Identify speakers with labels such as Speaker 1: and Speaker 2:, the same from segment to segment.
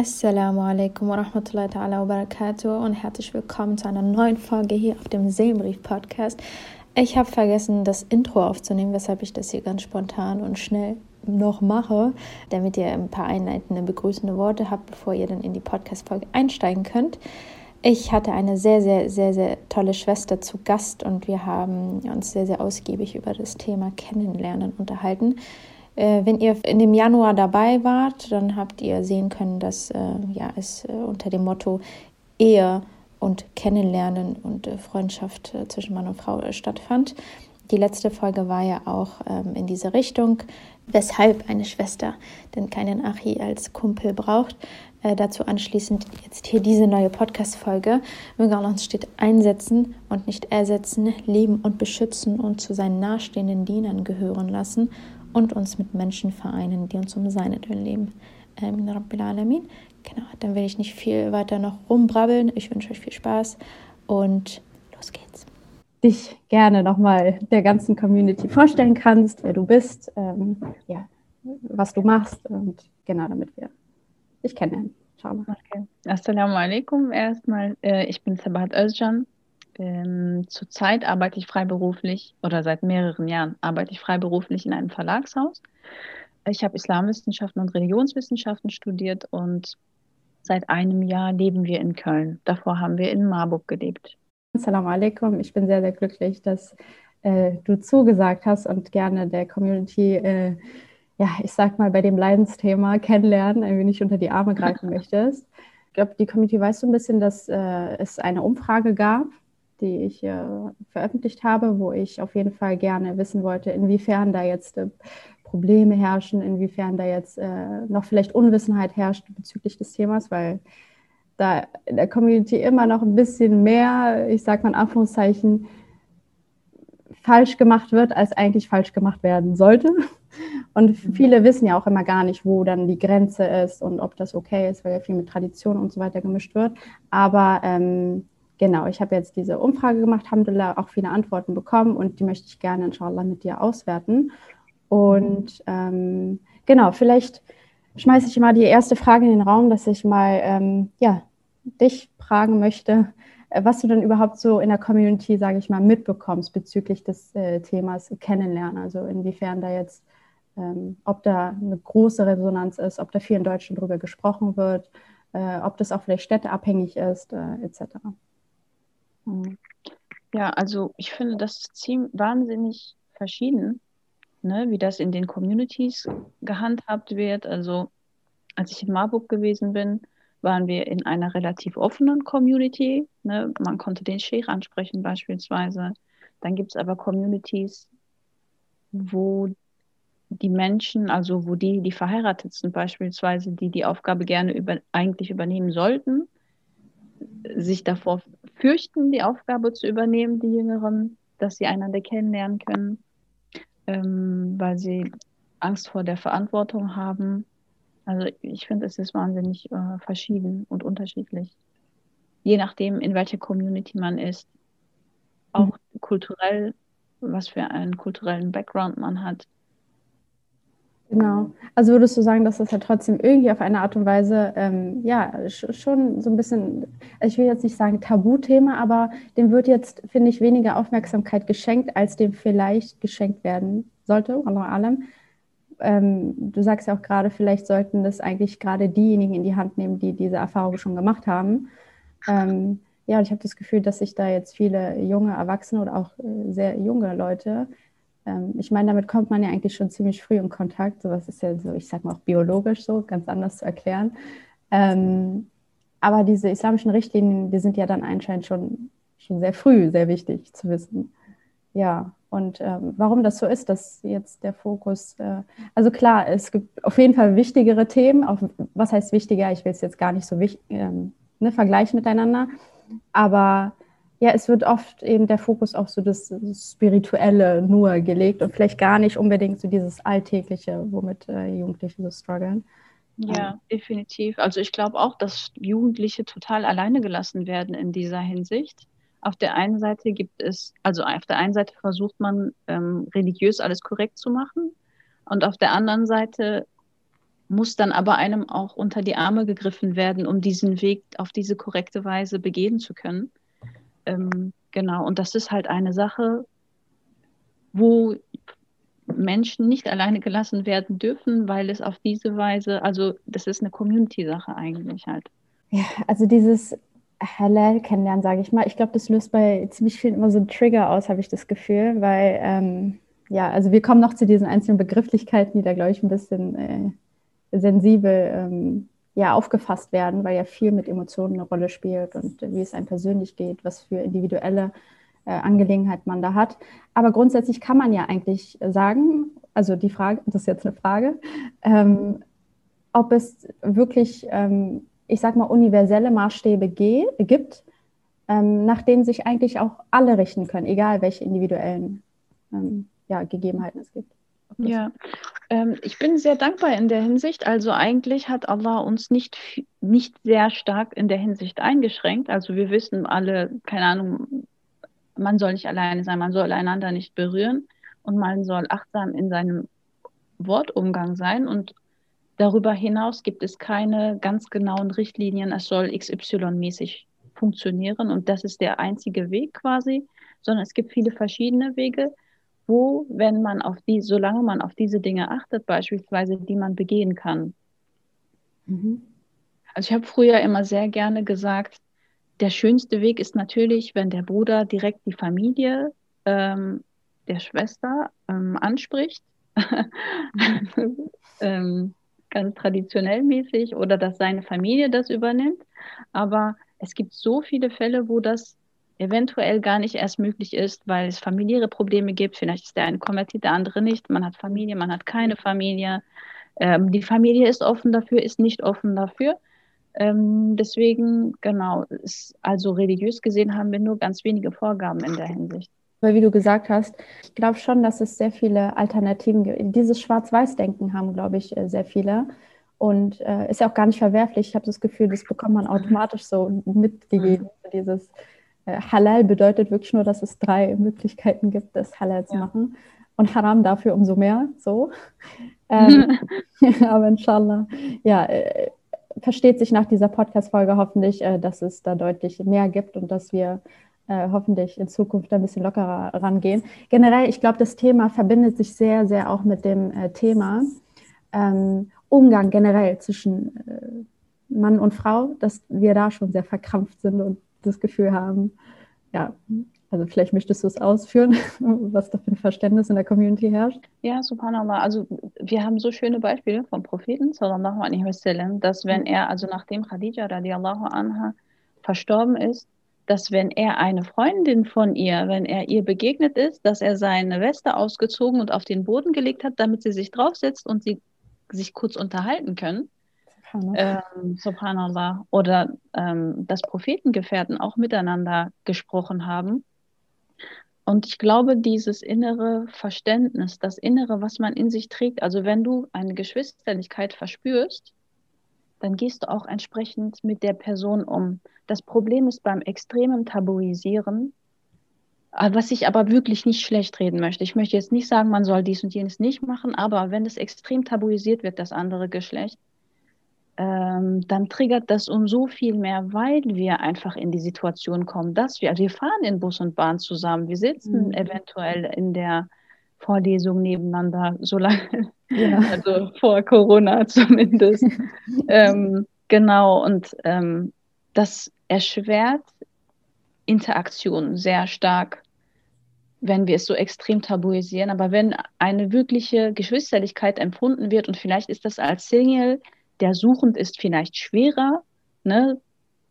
Speaker 1: Assalamu alaikum wa rahmatullahi ta'ala wa barakatuh und herzlich willkommen zu einer neuen Folge hier auf dem Seelenbrief Podcast. Ich habe vergessen, das Intro aufzunehmen, weshalb ich das hier ganz spontan und schnell noch mache, damit ihr ein paar einleitende, begrüßende Worte habt, bevor ihr dann in die Podcast-Folge einsteigen könnt. Ich hatte eine sehr, sehr, sehr, sehr tolle Schwester zu Gast und wir haben uns sehr, sehr ausgiebig über das Thema Kennenlernen unterhalten. Äh, wenn ihr in dem Januar dabei wart, dann habt ihr sehen können, dass äh, ja, es äh, unter dem Motto Ehe und Kennenlernen und äh, Freundschaft äh, zwischen Mann und Frau äh, stattfand. Die letzte Folge war ja auch ähm, in diese Richtung, weshalb eine Schwester denn keinen Achi als Kumpel braucht. dazu anschließend jetzt hier diese neue Podcast-Folge. Möge Allah uns steht einsetzen und nicht ersetzen, lieben und beschützen und zu seinen nahestehenden Dienern gehören lassen und uns mit Menschen vereinen, die uns um seinetwillen leben. Amin, Rabbil Alamin. Genau, dann will ich nicht viel weiter noch rumbrabbeln. Ich wünsche euch viel Spaß und los geht's.
Speaker 2: Dich gerne nochmal der ganzen Community vorstellen kannst, wer du bist, ähm, ja, was du machst und genau, damit wir dich kennenlernen. Schau mal.
Speaker 3: Okay. Assalamu alaikum. Erstmal, äh, ich bin Sabat Özcan, ähm, zurzeit arbeite ich freiberuflich oder seit mehreren Jahren arbeite ich freiberuflich in einem Verlagshaus. Ich habe Islamwissenschaften und Religionswissenschaften studiert und seit einem Jahr leben wir in Köln. Davor haben wir in Marburg gelebt.
Speaker 2: Assalamu alaikum. Ich bin sehr, sehr glücklich, dass äh, du zugesagt hast und gerne der Community, äh, ja, ich sag mal, bei dem Leidensthema kennenlernen, ein wenig unter die Arme greifen möchtest. Ich glaube, die Community weiß so ein bisschen, dass äh, es eine Umfrage gab die ich äh, veröffentlicht habe, wo ich auf jeden Fall gerne wissen wollte, inwiefern da jetzt äh, Probleme herrschen, inwiefern da jetzt äh, noch vielleicht Unwissenheit herrscht bezüglich des Themas, weil da in der Community immer noch ein bisschen mehr, ich sage mal in Anführungszeichen, falsch gemacht wird, als eigentlich falsch gemacht werden sollte. Und mhm. viele wissen ja auch immer gar nicht, wo dann die Grenze ist und ob das okay ist, weil ja viel mit Tradition und so weiter gemischt wird. Aber ähm, genau, ich habe jetzt diese Umfrage gemacht, haben auch viele Antworten bekommen und die möchte ich gerne inshallah mit dir auswerten. Und ähm, genau, vielleicht schmeiße ich mal die erste Frage in den Raum, dass ich mal ähm, ja, dich fragen möchte, äh, was du denn überhaupt so in der Community, sage ich mal, mitbekommst bezüglich des äh, Themas Kennenlernen. Also inwiefern da jetzt, ähm, ob da eine große Resonanz ist, ob da viel in Deutschland drüber gesprochen wird, äh, ob das auch vielleicht städteabhängig ist, äh, etc.
Speaker 3: Hm. Ja, also ich finde das ziemlich wahnsinnig verschieden, ne, wie das in den Communities gehandhabt wird. Also als ich in Marburg gewesen bin, waren wir in einer relativ offenen Community. Ne? Man konnte den Sheikh ansprechen beispielsweise. Dann gibt es aber Communities, wo die Menschen, also wo die, die verheiratet sind beispielsweise, die die Aufgabe gerne über, eigentlich übernehmen sollten, sich davor fürchten, die Aufgabe zu übernehmen, die Jüngeren, dass sie einander kennenlernen können, ähm, weil sie Angst vor der Verantwortung haben. Also ich finde, es ist wahnsinnig äh, verschieden und unterschiedlich. Je nachdem, in welcher Community man ist. Auch mhm. kulturell, was für einen kulturellen Background man hat.
Speaker 2: Genau. Also würdest du sagen, dass das ja trotzdem irgendwie auf eine Art und Weise, ähm, ja, schon so ein bisschen, ich will jetzt nicht sagen Tabuthema, aber dem wird jetzt, finde ich, weniger Aufmerksamkeit geschenkt, als dem vielleicht geschenkt werden sollte, unter allem. Ähm, du sagst ja auch gerade, vielleicht sollten das eigentlich gerade diejenigen in die Hand nehmen, die diese Erfahrung schon gemacht haben. Ähm, ja, und ich habe das Gefühl, dass sich da jetzt viele junge Erwachsene oder auch äh, sehr junge Leute ähm, ich meine, damit kommt man ja eigentlich schon ziemlich früh in Kontakt. Sowas ist ja so, ich sag mal auch biologisch so, ganz anders zu erklären. Ähm, aber diese islamischen Richtlinien, die sind ja dann anscheinend schon, schon sehr früh sehr wichtig zu wissen. Ja, und ähm, warum das so ist, dass jetzt der Fokus, äh, also klar, es gibt auf jeden Fall wichtigere Themen. Auf, was heißt wichtiger? Ich will es jetzt gar nicht so wichtig, ne, vergleichen miteinander. Aber ja, es wird oft eben der Fokus auf so das Spirituelle nur gelegt und vielleicht gar nicht unbedingt so dieses Alltägliche, womit äh, Jugendliche so strugglen.
Speaker 3: Ja, definitiv. Also ich glaube auch, dass Jugendliche total alleine gelassen werden in dieser Hinsicht. Auf der einen Seite gibt es, also auf der einen Seite versucht man ähm, religiös alles korrekt zu machen und auf der anderen Seite muss dann aber einem auch unter die Arme gegriffen werden, um diesen Weg auf diese korrekte Weise begehen zu können. Ähm, genau, und das ist halt eine Sache, wo Menschen nicht alleine gelassen werden dürfen, weil es auf diese Weise, also das ist eine Community-Sache eigentlich halt.
Speaker 2: Ja, also dieses Halal kennenlernen, sage ich mal, ich glaube, das löst bei ziemlich vielen immer so einen Trigger aus, habe ich das Gefühl, weil ähm, ja, also wir kommen noch zu diesen einzelnen Begrifflichkeiten, die da, glaube ich, ein bisschen äh, sensibel ähm, ja, aufgefasst werden, weil ja viel mit Emotionen eine Rolle spielt und wie es einem persönlich geht, was für individuelle äh, Angelegenheit man da hat. Aber grundsätzlich kann man ja eigentlich sagen, also die Frage, das ist jetzt eine Frage, ähm, ob es wirklich, ähm, ich sag mal, universelle Maßstäbe gibt, ähm, nach denen sich eigentlich auch alle richten können, egal welche individuellen ähm, ja, Gegebenheiten es gibt.
Speaker 3: Ja, ähm, ich bin sehr dankbar in der Hinsicht. Also eigentlich hat Allah uns nicht, nicht sehr stark in der Hinsicht eingeschränkt. Also wir wissen alle, keine Ahnung, man soll nicht alleine sein, man soll einander nicht berühren und man soll achtsam in seinem Wortumgang sein. Und darüber hinaus gibt es keine ganz genauen Richtlinien, es soll XY-mäßig funktionieren und das ist der einzige Weg quasi, sondern es gibt viele verschiedene Wege wo, wenn man auf die, solange man auf diese Dinge achtet, beispielsweise, die man begehen kann. Mhm. Also ich habe früher immer sehr gerne gesagt, der schönste Weg ist natürlich, wenn der Bruder direkt die Familie ähm, der Schwester ähm, anspricht, ähm, ganz traditionell mäßig, oder dass seine Familie das übernimmt. Aber es gibt so viele Fälle, wo das eventuell gar nicht erst möglich ist, weil es familiäre Probleme gibt. Vielleicht ist der eine konvertiert, der andere nicht. Man hat Familie, man hat keine Familie. Ähm, die Familie ist offen dafür, ist nicht offen dafür. Ähm, deswegen, genau, ist, also religiös gesehen haben wir nur ganz wenige Vorgaben in der Hinsicht.
Speaker 2: Weil wie du gesagt hast, ich glaube schon, dass es sehr viele Alternativen gibt. Dieses Schwarz-Weiß-Denken haben, glaube ich, äh, sehr viele. Und äh, ist ja auch gar nicht verwerflich. Ich habe das Gefühl, das bekommt man automatisch so mitgegeben. Mhm. Dieses, Halal bedeutet wirklich nur, dass es drei Möglichkeiten gibt, das Halal zu ja. machen. Und Haram dafür umso mehr. So. Ähm, aber inshallah, ja, äh, versteht sich nach dieser Podcast-Folge hoffentlich, äh, dass es da deutlich mehr gibt und dass wir äh, hoffentlich in Zukunft ein bisschen lockerer rangehen. Generell, ich glaube, das Thema verbindet sich sehr, sehr auch mit dem äh, Thema ähm, Umgang generell zwischen äh, Mann und Frau, dass wir da schon sehr verkrampft sind und das Gefühl haben, ja, also vielleicht möchtest du es ausführen, was da für ein Verständnis in der Community herrscht.
Speaker 3: Ja, subhanallah. Also wir haben so schöne Beispiele vom Propheten, sallallahu alaihi wasallam, dass wenn er, also nachdem Khadija radiallahu anha verstorben ist, dass wenn er eine Freundin von ihr, wenn er ihr begegnet ist, dass er seine Weste ausgezogen und auf den Boden gelegt hat, damit sie sich draufsetzt und sie sich kurz unterhalten können. Ähm, Subhanallah. Oder ähm, dass Prophetengefährten auch miteinander gesprochen haben. Und ich glaube, dieses innere Verständnis, das Innere, was man in sich trägt, also wenn du eine Geschwisterlichkeit verspürst, dann gehst du auch entsprechend mit der Person um. Das Problem ist beim extremen Tabuisieren, äh, was ich aber wirklich nicht schlecht reden möchte. Ich möchte jetzt nicht sagen, man soll dies und jenes nicht machen, aber wenn es extrem tabuisiert wird, das andere Geschlecht, ähm, dann triggert das umso viel mehr, weil wir einfach in die Situation kommen, dass wir, also wir fahren in Bus und Bahn zusammen, wir sitzen mhm. eventuell in der Vorlesung nebeneinander, so lange, ja. also vor Corona zumindest. ähm, genau, und ähm, das erschwert Interaktion sehr stark, wenn wir es so extrem tabuisieren. Aber wenn eine wirkliche Geschwisterlichkeit empfunden wird und vielleicht ist das als Single der suchend ist vielleicht schwerer, ne?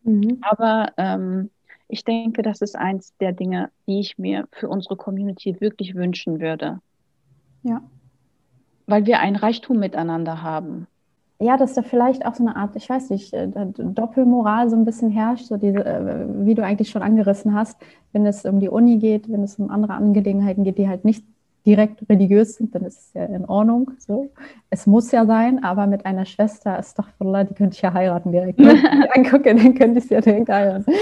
Speaker 3: Mhm. aber ähm, ich denke, das ist eins der Dinge, die ich mir für unsere Community wirklich wünschen würde.
Speaker 2: Ja.
Speaker 3: Weil wir ein Reichtum miteinander haben.
Speaker 2: Ja, dass da vielleicht auch so eine Art, ich weiß nicht, äh, Doppelmoral so ein bisschen herrscht, so diese, äh, wie du eigentlich schon angerissen hast, wenn es um die Uni geht, wenn es um andere Angelegenheiten geht, die halt nicht direkt religiös sind, dann ist es ja in Ordnung. So. Es muss ja sein, aber mit einer Schwester, ist doch Astaghfirullah, die könnte ich ja heiraten direkt. Wenn ich angucke, dann könnte ich sie ja direkt heiraten.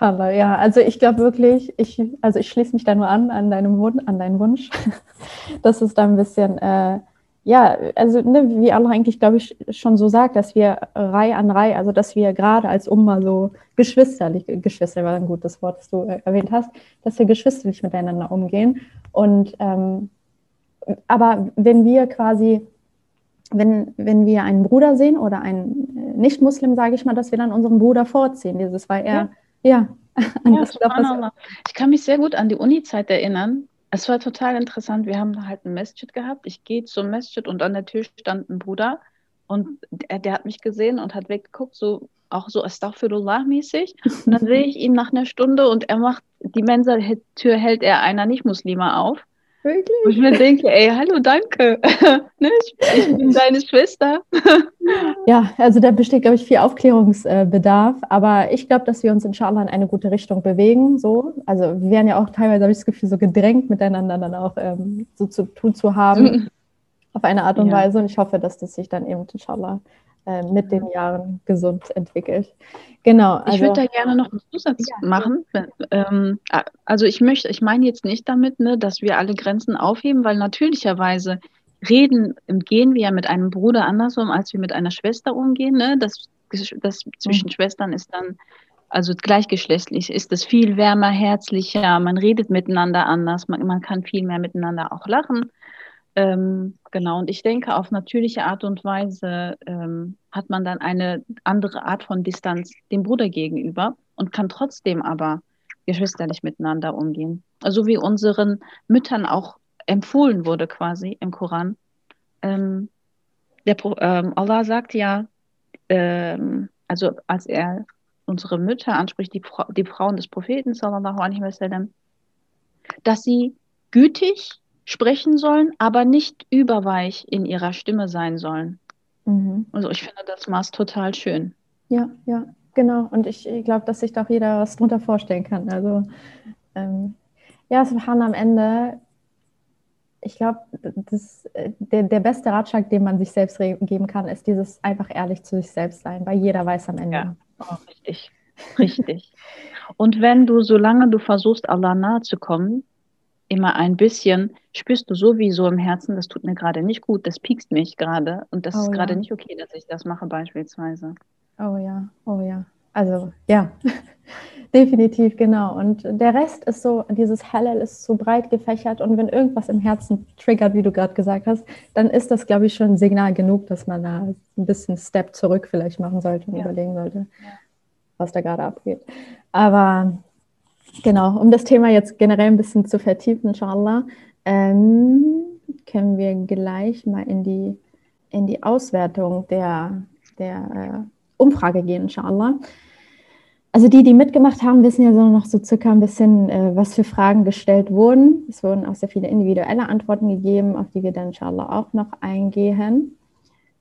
Speaker 2: Ja, also ich glaube wirklich, ich, also ich schließe mich da nur an, an, deinem an deinen Wunsch, dass es da ein bisschen, äh, ja, also ne, wie Allah eigentlich, glaube ich, schon so sagt, dass wir Reihe an Reihe, also dass wir gerade als Umma so geschwisterlich, Geschwister war ein gutes Wort, das du äh, erwähnt hast, dass wir geschwisterlich miteinander umgehen. Und ähm, aber wenn wir quasi, wenn, wenn wir einen Bruder sehen oder einen äh, Nicht-Muslim, sage ich mal, dass wir dann unseren Bruder vorziehen. Dieses, weil er, ja, ja,
Speaker 3: ja ich kann mich sehr gut an die Uni-Zeit erinnern. Es war total interessant. Wir haben halt ein Masjid gehabt. Ich gehe zum Masjid und an der Tür stand ein Bruder und der, der hat mich gesehen und hat weggeguckt, so auch so Astaghfirullah-mäßig. Und dann sehe ich ihn nach einer Stunde und er macht, die Mensa-Tür hält er einer Nicht-Muslima auf. Wirklich? Und ich mir denke, ey, hallo, danke. ne, ich, ich, bin deine Schwester.
Speaker 2: ja, also da besteht, glaube ich, viel Aufklärungsbedarf. Aber ich glaube, dass wir uns inshallah in eine gute Richtung bewegen. So. Also wir werden ja auch teilweise, habe ich das Gefühl, so gedrängt miteinander dann auch ähm, so zu tun zu haben. auf eine Art und ja. Weise. Und ich hoffe, dass das sich dann eben inshallah äh, mit den Jahren gesund entwickelt. Genau.
Speaker 3: Also, ich würde da gerne noch einen Zusatz ja. machen. Ähm, also ich möchte, ich meine jetzt nicht damit, ne, dass wir alle Grenzen aufheben, weil natürlicherweise reden, gehen wir ja mit einem Bruder andersrum, als wir mit einer Schwester umgehen. Ne? Das, das zwischen mhm. Schwestern ist dann also gleichgeschlechtlich ist es viel wärmer, herzlicher, man redet miteinander anders, man, man kann viel mehr miteinander auch lachen. Ähm, genau, und ich denke, auf natürliche Art und Weise ähm, hat man dann eine andere Art von Distanz dem Bruder gegenüber und kann trotzdem aber geschwisterlich miteinander umgehen. Also wie unseren Müttern auch empfohlen wurde quasi im Koran. Ähm, der, ähm, Allah sagt ja, ähm, also als er unsere Mütter anspricht, die, die Frauen des Propheten, sallallahu alaihi wasallam, dass sie gütig sprechen sollen, aber nicht überweich in ihrer Stimme sein sollen. Mhm. Also ich finde das Maß total schön.
Speaker 2: Ja, ja, genau. Und ich, glaube, dass sich da auch jeder was drunter vorstellen kann. Also ähm, ja, Subhan am Ende, ich glaube, der, der beste Ratschlag, den man sich selbst geben kann, ist dieses einfach ehrlich zu sich selbst sein, weil jeder weiß am Ende.
Speaker 3: Ja, oh, richtig, richtig. Und wenn du, solange du versuchst, Allah nahe zu kommen, immer ein bisschen, spürst du sowieso im Herzen, das tut mir gerade nicht gut, das piekst mich gerade und das oh, ist gerade ja. nicht okay, dass ich das mache beispielsweise.
Speaker 2: Oh ja, oh ja. Also ja, definitiv, genau. Und der Rest ist so, dieses Hallel ist so breit gefächert und wenn irgendwas im Herzen triggert, wie du gerade gesagt hast, dann ist das, glaube ich, schon ein Signal genug, dass man da ein bisschen Step zurück vielleicht machen sollte und ja. überlegen sollte, was da gerade abgeht. Aber Genau, um das Thema jetzt generell ein bisschen zu vertiefen, inshallah, ähm, können wir gleich mal in die, in die Auswertung der, der äh, Umfrage gehen, inshallah. Also die, die mitgemacht haben, wissen ja so noch so circa ein bisschen, äh, was für Fragen gestellt wurden. Es wurden auch sehr viele individuelle Antworten gegeben, auf die wir dann inshallah auch noch eingehen.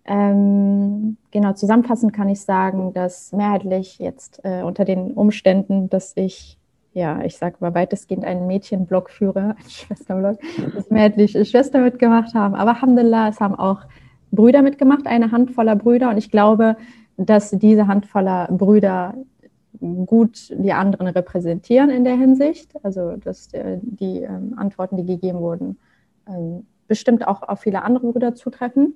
Speaker 2: Ähm, genau, zusammenfassend kann ich sagen, dass mehrheitlich jetzt äh, unter den Umständen, dass ich ja, ich sage mal weitestgehend einen Mädchenblog führe, einen Schwesterblog, dass mehrheitlich Schwester mitgemacht haben. Aber Alhamdulillah, es haben auch Brüder mitgemacht, eine Handvoller Brüder. Und ich glaube, dass diese Handvoller Brüder gut die anderen repräsentieren in der Hinsicht. Also, dass äh, die ähm, Antworten, die gegeben wurden, ähm, bestimmt auch auf viele andere Brüder zutreffen.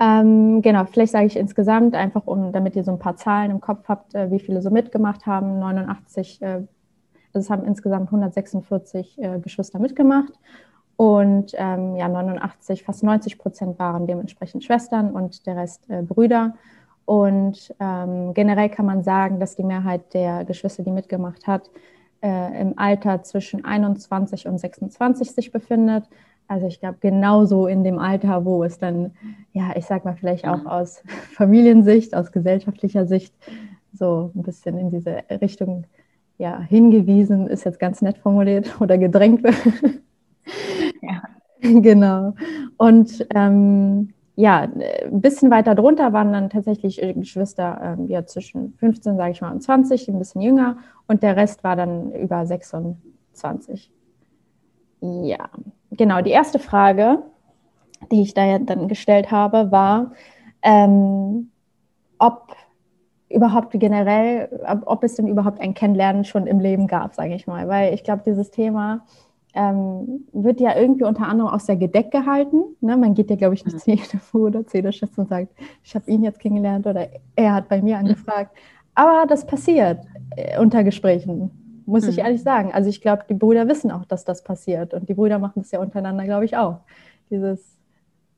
Speaker 2: Ähm, genau, vielleicht sage ich insgesamt, einfach um, damit ihr so ein paar Zahlen im Kopf habt, äh, wie viele so mitgemacht haben. 89, äh, also es haben insgesamt 146 äh, Geschwister mitgemacht. Und ähm, ja, 89, fast 90 Prozent waren dementsprechend Schwestern und der Rest äh, Brüder. Und ähm, generell kann man sagen, dass die Mehrheit der Geschwister, die mitgemacht hat, äh, im Alter zwischen 21 und 26 sich befindet. Also ich glaube, genauso in dem Alter, wo es dann, ja, ich sag mal, vielleicht auch aus Familiensicht, aus gesellschaftlicher Sicht so ein bisschen in diese Richtung ja, hingewiesen, ist jetzt ganz nett formuliert oder gedrängt wird. Ja. Genau. Und ähm, ja, ein bisschen weiter drunter waren dann tatsächlich Geschwister ähm, ja, zwischen 15, sage ich mal, und 20, ein bisschen jünger. Und der Rest war dann über 26. Ja, genau. Die erste Frage, die ich da ja dann gestellt habe, war, ähm, ob überhaupt generell, ob, es denn überhaupt ein Kennenlernen schon im Leben gab, sage ich mal. Weil ich glaube, dieses Thema ähm, wird ja irgendwie unter anderem aus der Gedeck gehalten. Ne? Man geht ja, glaube ich, nicht zu jedem Bruder, zu jeder Schwester und sagt, ich habe ihn jetzt kennengelernt oder er hat bei mir angefragt. Aber das passiert äh, unter Gesprächen, muss mhm. ich ehrlich sagen. Also ich glaube, die Brüder wissen auch, dass das passiert. Und die Brüder machen das ja untereinander, glaube ich, auch. Dieses,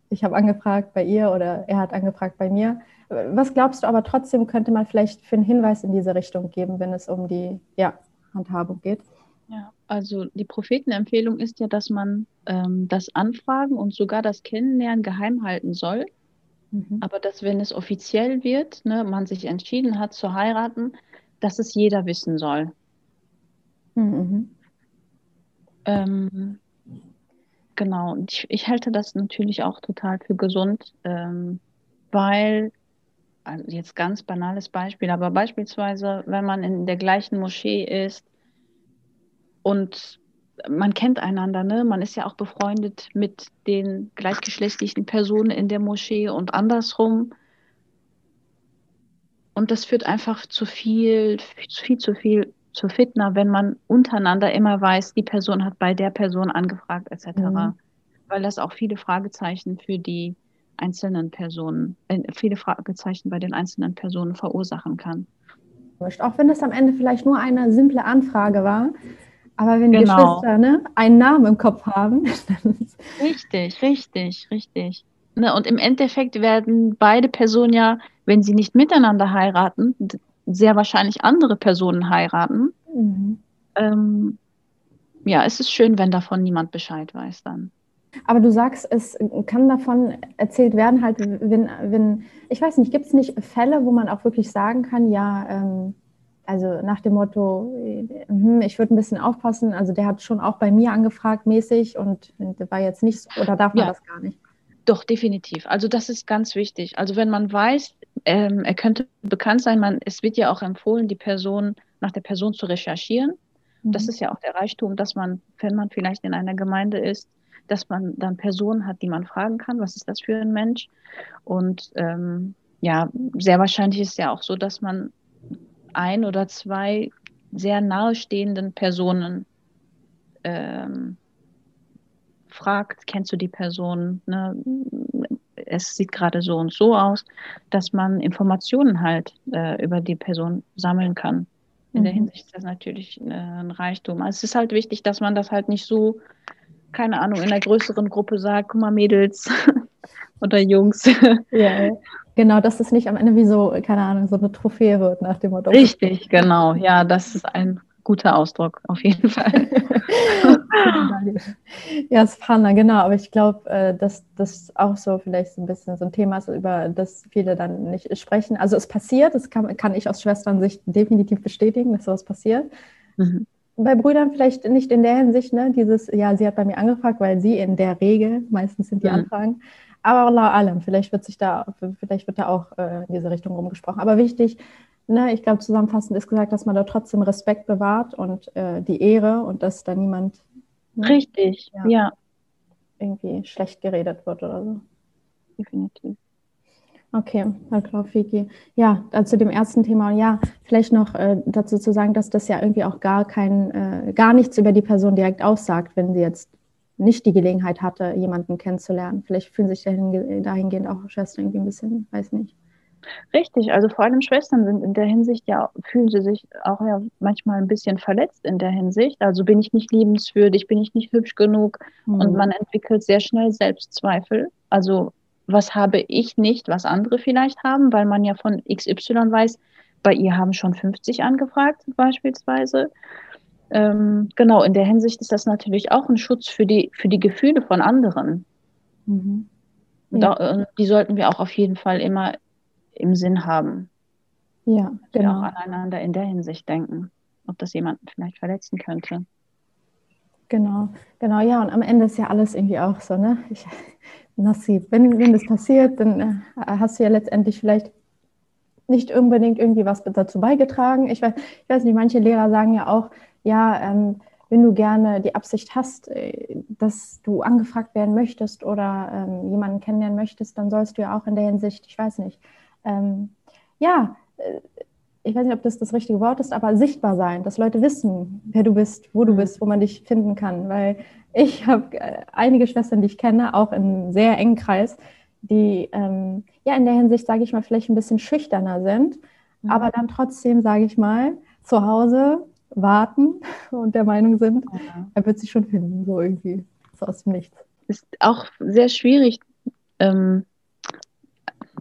Speaker 2: ich habe angefragt bei ihr oder er hat angefragt bei mir. Was glaubst du aber trotzdem, könnte man vielleicht für einen Hinweis in diese Richtung geben, wenn es um die ja, Handhabung geht?
Speaker 3: Ja, also die Prophetenempfehlung ist ja, dass man ähm, das Anfragen und sogar das Kennenlernen geheim halten soll. Mhm. Aber dass, wenn es offiziell wird, ne, man sich entschieden hat zu heiraten, dass es jeder wissen soll. Mhm. Ähm, genau, ich, ich, halte das natürlich auch total für gesund, ähm, weil, also jetzt ganz banales Beispiel, aber beispielsweise, wenn man in der gleichen Moschee ist, und man kennt einander, ne? Man ist ja auch befreundet mit den gleichgeschlechtlichen Personen in der Moschee und andersrum. Und das führt einfach zu viel, viel zu viel zu Fitner, wenn man untereinander immer weiß, die Person hat bei der Person angefragt, etc. Mhm. Weil das auch viele Fragezeichen für die einzelnen Personen, äh, viele Fragezeichen bei den einzelnen Personen verursachen kann.
Speaker 2: Auch wenn es am Ende vielleicht nur eine simple Anfrage war, aber wenn genau. Geschwister ne, einen Namen im Kopf haben.
Speaker 3: richtig, richtig, richtig. Ne, und im Endeffekt werden beide Personen ja, wenn sie nicht miteinander heiraten, sehr wahrscheinlich andere Personen heiraten. Mhm. Ähm, ja, es ist schön, wenn davon niemand Bescheid weiß dann.
Speaker 2: Aber du sagst, es kann davon erzählt werden, halt, wenn, wenn ich weiß nicht, gibt es nicht Fälle, wo man auch wirklich sagen kann, ja, ähm, also nach dem Motto, hm, ich würde ein bisschen aufpassen. Also der hat schon auch bei mir angefragt mäßig und war jetzt nicht so, oder darf man ja. das gar nicht?
Speaker 3: Doch, definitiv. Also das ist ganz wichtig. Also wenn man weiß, ähm, er könnte bekannt sein, man, es wird ja auch empfohlen, die Person, nach der Person zu recherchieren. Mhm. Das ist ja auch der Reichtum, dass man, wenn man vielleicht in einer Gemeinde ist, dass man dann Personen hat, die man fragen kann, was ist das für ein Mensch? Und ähm, ja, sehr wahrscheinlich ist es ja auch so, dass man ein oder zwei sehr nahestehenden Personen ähm, fragt, kennst du die Person? Ne? Es sieht gerade so und so aus, dass man Informationen halt äh, über die Person sammeln kann. In mhm. der Hinsicht ist das natürlich äh, ein Reichtum. Also es ist halt wichtig, dass man das halt nicht so, keine Ahnung, in einer größeren Gruppe sagt, guck mal Mädels oder Jungs.
Speaker 2: Ja, Genau, dass es nicht am Ende wie so, keine Ahnung, so eine Trophäe wird nach dem Motto.
Speaker 3: Richtig, genau. Ja, das ist ein guter Ausdruck, auf jeden Fall.
Speaker 2: ja, Spana, genau. Aber ich glaube, äh, dass das auch so vielleicht so ein bisschen so ein Thema ist, über das viele dann nicht sprechen. Also es passiert, das kann, kann ich aus Schwestern-Sicht definitiv bestätigen, dass sowas passiert. Mhm. Bei Brüdern vielleicht nicht in der Hinsicht, ne, dieses, ja, sie hat bei mir angefragt, weil sie in der Regel, meistens sind die mhm. Anfragen, aber Allah allem, vielleicht wird sich da, vielleicht wird da auch äh, in diese Richtung rumgesprochen. Aber wichtig, ne, ich glaube, zusammenfassend ist gesagt, dass man da trotzdem Respekt bewahrt und äh, die Ehre und dass da niemand
Speaker 3: ne, richtig, ja, ja,
Speaker 2: irgendwie schlecht geredet wird oder so.
Speaker 3: Definitiv.
Speaker 2: Okay, Herr Klaufiki. Ja, zu dem ersten Thema, ja, vielleicht noch äh, dazu zu sagen, dass das ja irgendwie auch gar kein, äh, gar nichts über die Person direkt aussagt, wenn sie jetzt nicht die Gelegenheit hatte, jemanden kennenzulernen. Vielleicht fühlen sich dahin, dahingehend auch Schwestern irgendwie ein bisschen, weiß nicht.
Speaker 3: Richtig, also vor allem Schwestern sind in der Hinsicht ja, fühlen sie sich auch ja manchmal ein bisschen verletzt in der Hinsicht. Also bin ich nicht liebenswürdig, bin ich nicht hübsch genug mhm. und man entwickelt sehr schnell Selbstzweifel. Also was habe ich nicht, was andere vielleicht haben, weil man ja von XY weiß, bei ihr haben schon 50 angefragt beispielsweise. Ähm, genau, in der Hinsicht ist das natürlich auch ein Schutz für die, für die Gefühle von anderen. Mhm. Ja. Da, äh, die sollten wir auch auf jeden Fall immer im Sinn haben.
Speaker 2: Ja,
Speaker 3: genau. Wir auch aneinander in der Hinsicht denken, ob das jemanden vielleicht verletzen könnte.
Speaker 2: Genau, genau, ja, und am Ende ist ja alles irgendwie auch so, ne? Ich, Nassib, wenn, wenn das passiert, dann äh, hast du ja letztendlich vielleicht nicht unbedingt irgendwie was dazu beigetragen. Ich weiß, ich weiß nicht, manche Lehrer sagen ja auch, ja, ähm, wenn du gerne die Absicht hast, äh, dass du angefragt werden möchtest oder ähm, jemanden kennenlernen möchtest, dann sollst du ja auch in der Hinsicht, ich weiß nicht, ähm, ja, äh, ich weiß nicht, ob das das richtige Wort ist, aber sichtbar sein, dass Leute wissen, wer du bist, wo du mhm. bist, wo man dich finden kann. Weil ich habe äh, einige Schwestern, die ich kenne, auch in einem sehr engen Kreis, die ähm, ja in der Hinsicht, sage ich mal, vielleicht ein bisschen schüchterner sind, mhm. aber dann trotzdem, sage ich mal, zu Hause warten und der Meinung sind, ja. er wird sich schon finden, so irgendwie, so aus dem Nichts.
Speaker 3: Ist auch sehr schwierig. Ähm,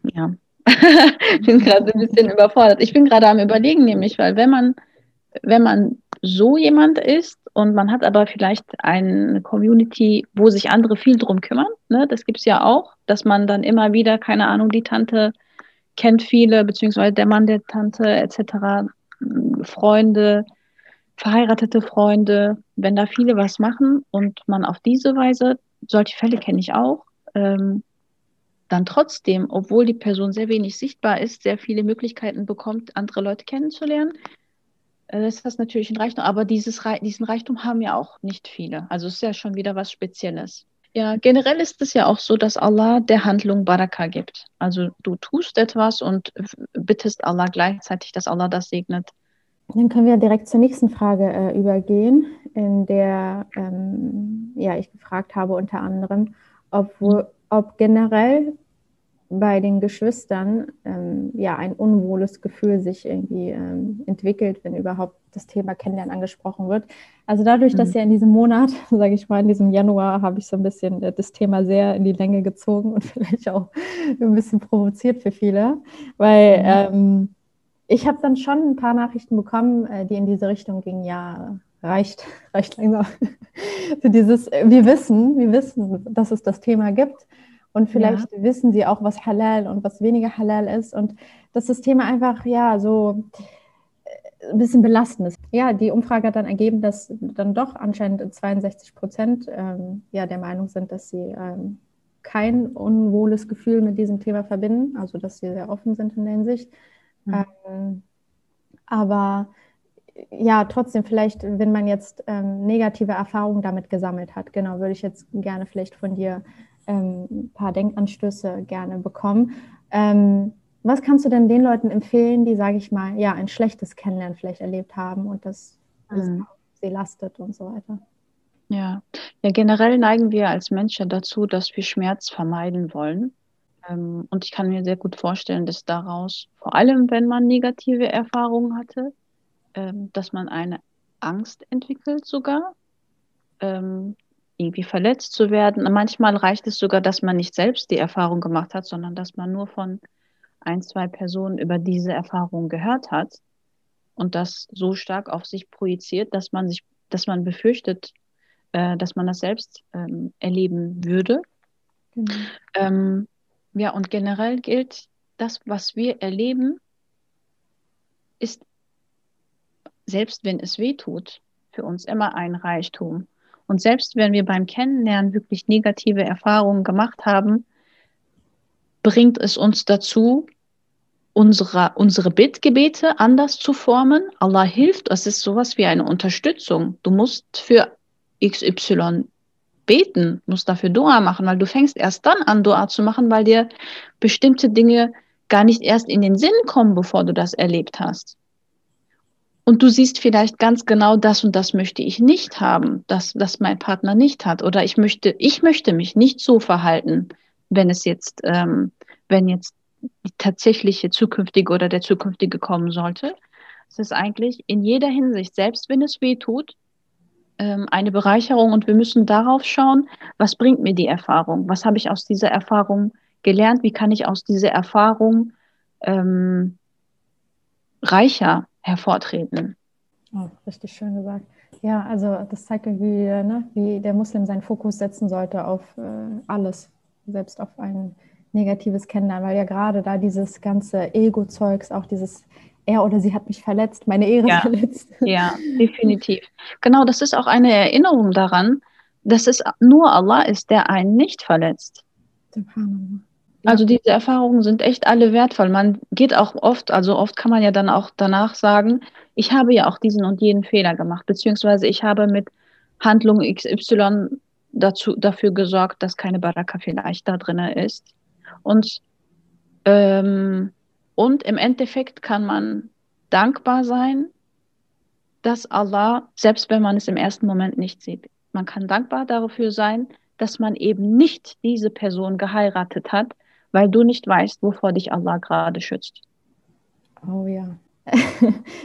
Speaker 3: ja, ich bin gerade ein bisschen überfordert. Ich bin gerade am Überlegen, nämlich, weil wenn man, wenn man so jemand ist und man hat aber vielleicht eine Community, wo sich andere viel drum kümmern, ne, das gibt es ja auch, dass man dann immer wieder, keine Ahnung, die Tante kennt viele, beziehungsweise der Mann der Tante etc., Freunde, verheiratete Freunde, wenn da viele was machen und man auf diese Weise, solche Fälle kenne ich auch, ähm, dann trotzdem, obwohl die Person sehr wenig sichtbar ist, sehr viele Möglichkeiten bekommt, andere Leute kennenzulernen. Äh, das ist natürlich ein Reichtum, aber dieses, diesen Reichtum haben ja auch nicht viele. Also es ist ja schon wieder was Spezielles. Ja, generell ist es ja auch so, dass Allah der Handlung Baraka gibt. Also du tust etwas und bittest Allah gleichzeitig, dass Allah das segnet.
Speaker 2: Dann können wir direkt zur nächsten Frage äh, übergehen, in der ähm, ja, ich gefragt habe unter anderem, ob, ob generell bei den Geschwistern ähm, ja ein unwohles Gefühl sich irgendwie ähm, entwickelt, wenn überhaupt das Thema Kennenlernen angesprochen wird. Also dadurch, mhm. dass ja in diesem Monat, sage ich mal, in diesem Januar, habe ich so ein bisschen äh, das Thema sehr in die Länge gezogen und vielleicht auch ein bisschen provoziert für viele, weil mhm. ähm, ich habe dann schon ein paar Nachrichten bekommen, äh, die in diese Richtung gingen, ja, reicht, reicht langsam. Für dieses, äh, wir wissen, wir wissen, dass es das Thema gibt. Und vielleicht ja. wissen sie auch, was Halal und was weniger Halal ist. Und dass das Thema einfach, ja, so äh, ein bisschen belastend ist. Ja, die Umfrage hat dann ergeben, dass dann doch anscheinend 62 Prozent ähm, ja, der Meinung sind, dass sie ähm, kein unwohles Gefühl mit diesem Thema verbinden, also dass sie sehr offen sind in der Hinsicht. Mhm. Ähm, aber ja, trotzdem vielleicht, wenn man jetzt ähm, negative Erfahrungen damit gesammelt hat, genau, würde ich jetzt gerne vielleicht von dir ähm, ein paar Denkanstöße gerne bekommen. Ähm, was kannst du denn den Leuten empfehlen, die, sage ich mal, ja, ein schlechtes Kennenlernen vielleicht erlebt haben und das, mhm. sie lastet und so weiter?
Speaker 3: Ja. ja, generell neigen wir als Menschen dazu, dass wir Schmerz vermeiden wollen. Ähm, und ich kann mir sehr gut vorstellen, dass daraus, vor allem wenn man negative Erfahrungen hatte, ähm, dass man eine Angst entwickelt sogar, ähm, irgendwie verletzt zu werden. Manchmal reicht es sogar, dass man nicht selbst die Erfahrung gemacht hat, sondern dass man nur von ein, zwei Personen über diese Erfahrung gehört hat und das so stark auf sich projiziert, dass man sich, dass man befürchtet, äh, dass man das selbst ähm, erleben würde. Genau. Ähm, ja, und generell gilt, das, was wir erleben, ist, selbst wenn es weh tut, für uns immer ein Reichtum. Und selbst wenn wir beim Kennenlernen wirklich negative Erfahrungen gemacht haben, bringt es uns dazu, unsere, unsere Bittgebete anders zu formen. Allah hilft, es ist sowas wie eine Unterstützung. Du musst für XY beten, musst dafür Dua machen, weil du fängst erst dann an, Dua zu machen, weil dir bestimmte Dinge gar nicht erst in den Sinn kommen, bevor du das erlebt hast. Und du siehst vielleicht ganz genau, das und das möchte ich nicht haben, das, das mein Partner nicht hat. Oder ich möchte, ich möchte mich nicht so verhalten, wenn es jetzt, ähm, wenn jetzt die tatsächliche zukünftige oder der zukünftige kommen sollte. Es ist eigentlich in jeder Hinsicht, selbst wenn es weh tut, ähm, eine Bereicherung und wir müssen darauf schauen, was bringt mir die Erfahrung? Was habe ich aus dieser Erfahrung gelernt? Wie kann ich aus dieser Erfahrung ähm, reicher hervortreten.
Speaker 2: Oh, richtig schön gesagt. Ja, also das zeigt irgendwie, ne, wie der Muslim seinen Fokus setzen sollte auf äh, alles, selbst auf ein negatives Kennenlernen, weil ja gerade da dieses ganze Ego-Zeugs, auch dieses er oder sie hat mich verletzt, meine Ehre
Speaker 3: ja.
Speaker 2: verletzt.
Speaker 3: Ja, definitiv. Genau, das ist auch eine Erinnerung daran, dass es nur Allah ist, der einen nicht verletzt. Subhanallah. Also diese Erfahrungen sind echt alle wertvoll. Man geht auch oft, also oft kann man ja dann auch danach sagen, ich habe ja auch diesen und jenen Fehler gemacht, beziehungsweise ich habe mit Handlung XY dazu, dafür gesorgt, dass keine Baraka vielleicht da drin ist. Und, ähm, und im Endeffekt kann man dankbar sein, dass Allah, selbst wenn man es im ersten Moment nicht sieht, man kann dankbar dafür sein, dass man eben nicht diese Person geheiratet hat, weil du nicht weißt, wovor dich Allah gerade schützt.
Speaker 2: Oh ja,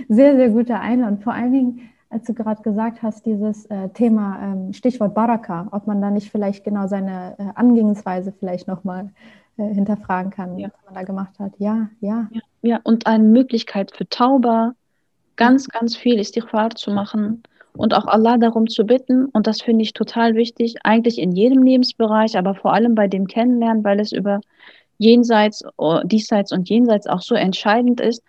Speaker 2: sehr, sehr guter Einwand. Vor allen Dingen, als du gerade gesagt hast, dieses äh, Thema ähm, Stichwort Baraka, ob man da nicht vielleicht genau seine äh, Angehensweise vielleicht nochmal äh, hinterfragen kann, ja. was man da gemacht hat. Ja, ja,
Speaker 3: ja. Ja, und eine Möglichkeit für Tauber, ganz, ganz viel Istighfar zu machen und auch Allah darum zu bitten. Und das finde ich total wichtig, eigentlich in jedem Lebensbereich, aber vor allem bei dem Kennenlernen, weil es über jenseits, diesseits und jenseits auch so entscheidend ist.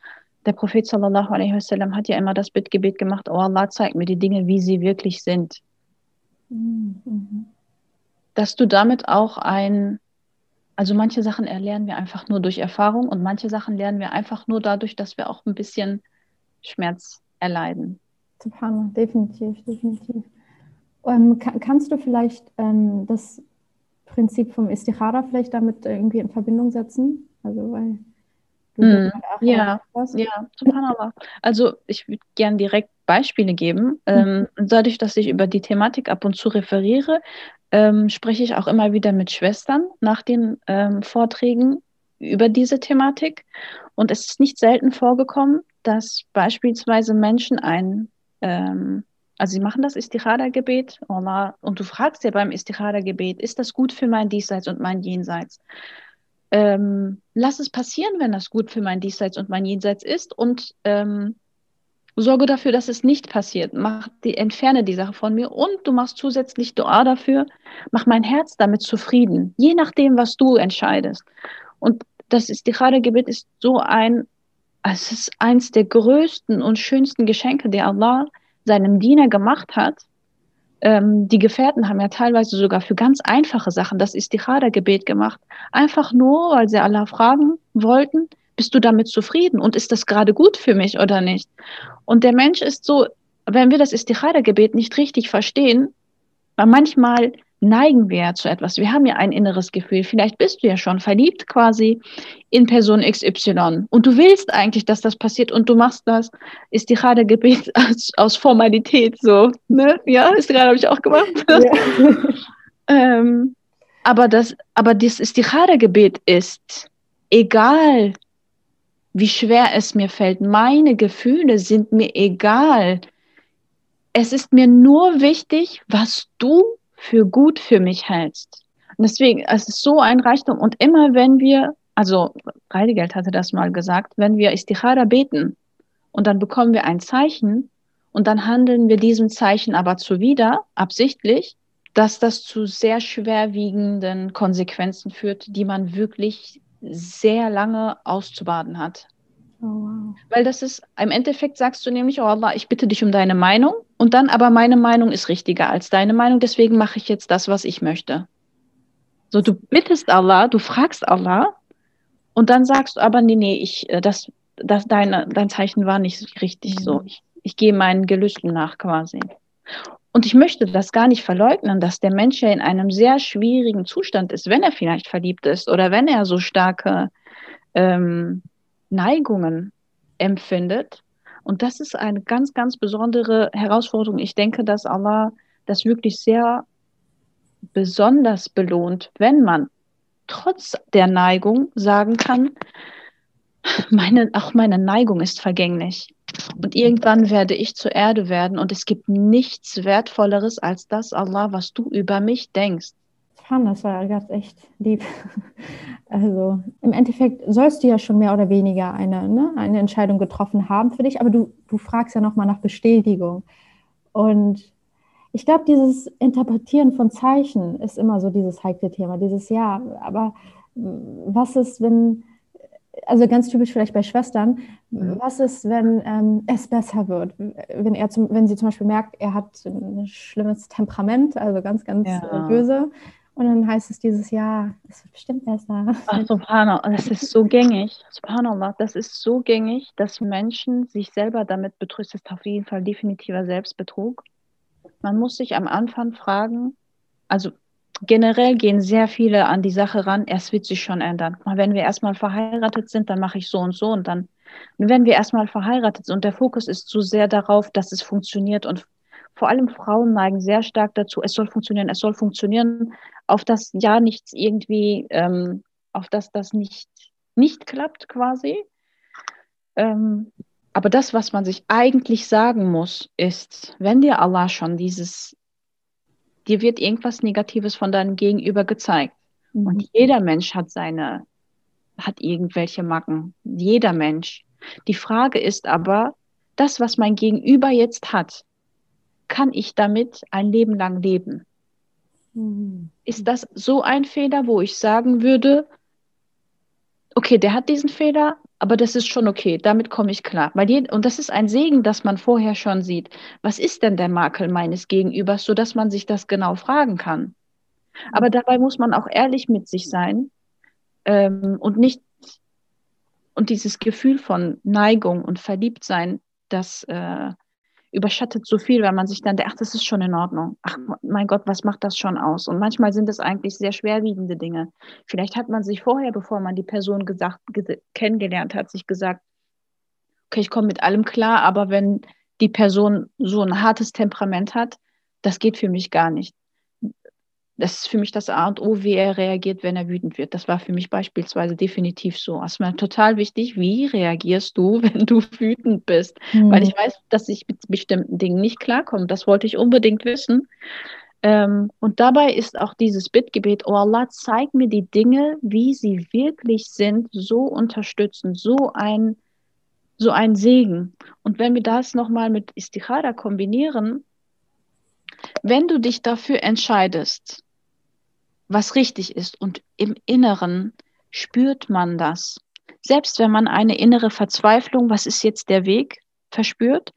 Speaker 3: Der Prophet sallallahu alaihi wasallam hat ja immer das Bittgebet gemacht, oh Allah, zeig mir die Dinge, wie sie wirklich sind. Mhm. Dass du damit auch ein, also manche Sachen erlernen wir einfach nur durch Erfahrung und manche Sachen lernen wir einfach nur dadurch, dass wir auch ein bisschen Schmerz erleiden.
Speaker 2: Subhanallah, definitiv, definitiv. Ähm, kann, kannst du vielleicht ähm, das Prinzip vom Istikhara vielleicht damit irgendwie in Verbindung setzen? Also weil
Speaker 3: Mm, ja, ja, subhanallah. Also ich würde gerne direkt Beispiele geben. Mhm. Ähm, dadurch, dass ich über die Thematik ab und zu referiere, ähm, spreche ich auch immer wieder mit Schwestern nach den ähm, Vorträgen über diese Thematik. Und es ist nicht selten vorgekommen, dass beispielsweise Menschen ein, ähm, also sie machen das Istikhara-Gebet, und du fragst ja beim Istikhara-Gebet, ist das gut für mein Diesseits und mein Jenseits? Ähm, lass es passieren, wenn das gut für mein Diesseits und mein Jenseits ist und ähm, sorge dafür, dass es nicht passiert. Mach die, entferne die Sache von mir und du machst zusätzlich Dua dafür. Mach mein Herz damit zufrieden, je nachdem, was du entscheidest. Und das ist die Gebet ist so ein es ist eins der größten und schönsten Geschenke, die Allah seinem Diener gemacht hat. Ähm, die Gefährten haben ja teilweise sogar für ganz einfache Sachen das Istikhara-Gebet gemacht. Einfach nur, weil sie Allah fragen wollten, bist du damit zufrieden und ist das gerade gut für mich oder nicht? Und der Mensch ist so, wenn wir das Istikhara-Gebet nicht richtig verstehen, manchmal neigen wir zu etwas. Wir haben ja ein inneres Gefühl. Vielleicht bist du ja schon verliebt quasi in Person XY und du willst eigentlich, dass das passiert und du machst das. Ist die gerade Gebet aus, aus, Formalität so, ne? Ja, ist gerade habe ich auch gemacht. Ja. ähm, aber das, aber das ist die Gebet ist egal, wie schwer es mir fällt. Meine Gefühle sind mir egal. Es ist mir nur wichtig, was du für gut für mich hältst. Und deswegen, es ist so ein Reichtum. Und immer wenn wir, also Reidegeld hatte das mal gesagt, wenn wir Istikhara beten und dann bekommen wir ein Zeichen und dann handeln wir diesem Zeichen aber zuwider, absichtlich, dass das zu sehr schwerwiegenden Konsequenzen führt, die man wirklich sehr lange auszubaden hat. Oh, wow. Weil das ist, im Endeffekt sagst du nämlich, oh Allah, ich bitte dich um deine Meinung und dann aber meine Meinung ist richtiger als deine Meinung, deswegen mache ich jetzt das, was ich möchte. So, du bittest Allah, du fragst Allah und dann sagst du aber, nee, nee, ich, äh, das, das, dein, dein Zeichen war nicht richtig so. Ich, ich gehe meinen Gelüsten nach quasi. Und ich möchte das gar nicht verleugnen, dass der Mensch ja in einem sehr schwierigen Zustand ist, wenn er vielleicht verliebt ist oder wenn er so starke ähm, Neigungen empfindet. Und das ist eine ganz, ganz besondere Herausforderung. Ich denke, dass Allah das wirklich sehr besonders belohnt, wenn man trotz der Neigung sagen kann, meine, auch meine Neigung ist vergänglich. Und irgendwann werde ich zur Erde werden und es gibt nichts Wertvolleres als das, Allah, was du über mich denkst
Speaker 2: fand, das war ganz echt lieb. Also im Endeffekt sollst du ja schon mehr oder weniger eine, ne, eine Entscheidung getroffen haben für dich, aber du, du fragst ja nochmal nach Bestätigung. Und ich glaube, dieses Interpretieren von Zeichen ist immer so dieses heikle Thema, dieses Ja, aber was ist, wenn, also ganz typisch vielleicht bei Schwestern, mhm. was ist, wenn ähm, es besser wird? Wenn, er zum, wenn sie zum Beispiel merkt, er hat ein schlimmes Temperament, also ganz, ganz ja. böse, und dann heißt es dieses Jahr, es wird bestimmt besser.
Speaker 3: Ach, Subhanallah, das ist so gängig. Subhanallah, das ist so gängig, dass Menschen sich selber damit betrügen. Das ist auf jeden Fall definitiver Selbstbetrug. Man muss sich am Anfang fragen, also generell gehen sehr viele an die Sache ran, es wird sich schon ändern. Wenn wir erstmal verheiratet sind, dann mache ich so und so und dann Und wenn wir erstmal verheiratet sind und der Fokus ist so sehr darauf, dass es funktioniert und vor allem Frauen neigen sehr stark dazu, es soll funktionieren, es soll funktionieren, auf das ja nichts irgendwie, ähm, auf das das nicht, nicht klappt quasi. Ähm, aber das, was man sich eigentlich sagen muss, ist, wenn dir Allah schon dieses, dir wird irgendwas Negatives von deinem Gegenüber gezeigt. Mhm. Und jeder Mensch hat seine, hat irgendwelche Macken. Jeder Mensch. Die Frage ist aber, das, was mein Gegenüber jetzt hat, kann ich damit ein Leben lang leben? Ist das so ein Fehler, wo ich sagen würde, okay, der hat diesen Fehler, aber das ist schon okay, damit komme ich klar. Weil je, und das ist ein Segen, dass man vorher schon sieht, was ist denn der Makel meines Gegenübers, sodass man sich das genau fragen kann. Aber dabei muss man auch ehrlich mit sich sein ähm, und nicht und dieses Gefühl von Neigung und Verliebtsein, das äh, überschattet so viel, weil man sich dann denkt, ach, das ist schon in Ordnung. Ach, mein Gott, was macht das schon aus? Und manchmal sind es eigentlich sehr schwerwiegende Dinge. Vielleicht hat man sich vorher, bevor man die Person gesagt, kennengelernt hat, sich gesagt, okay, ich komme mit allem klar, aber wenn die Person so ein hartes Temperament hat, das geht für mich gar nicht das ist für mich das A und O, wie er reagiert, wenn er wütend wird. Das war für mich beispielsweise definitiv so. Es war total wichtig, wie reagierst du, wenn du wütend bist? Mhm. Weil ich weiß, dass ich mit bestimmten Dingen nicht klarkomme. Das wollte ich unbedingt wissen. Ähm, und dabei ist auch dieses Bittgebet, oh Allah, zeig mir die Dinge, wie sie wirklich sind, so unterstützend, so ein, so ein Segen. Und wenn wir das nochmal mit Istikhara kombinieren, wenn du dich dafür entscheidest, was richtig ist. Und im Inneren spürt man das. Selbst wenn man eine innere Verzweiflung, was ist jetzt der Weg, verspürt,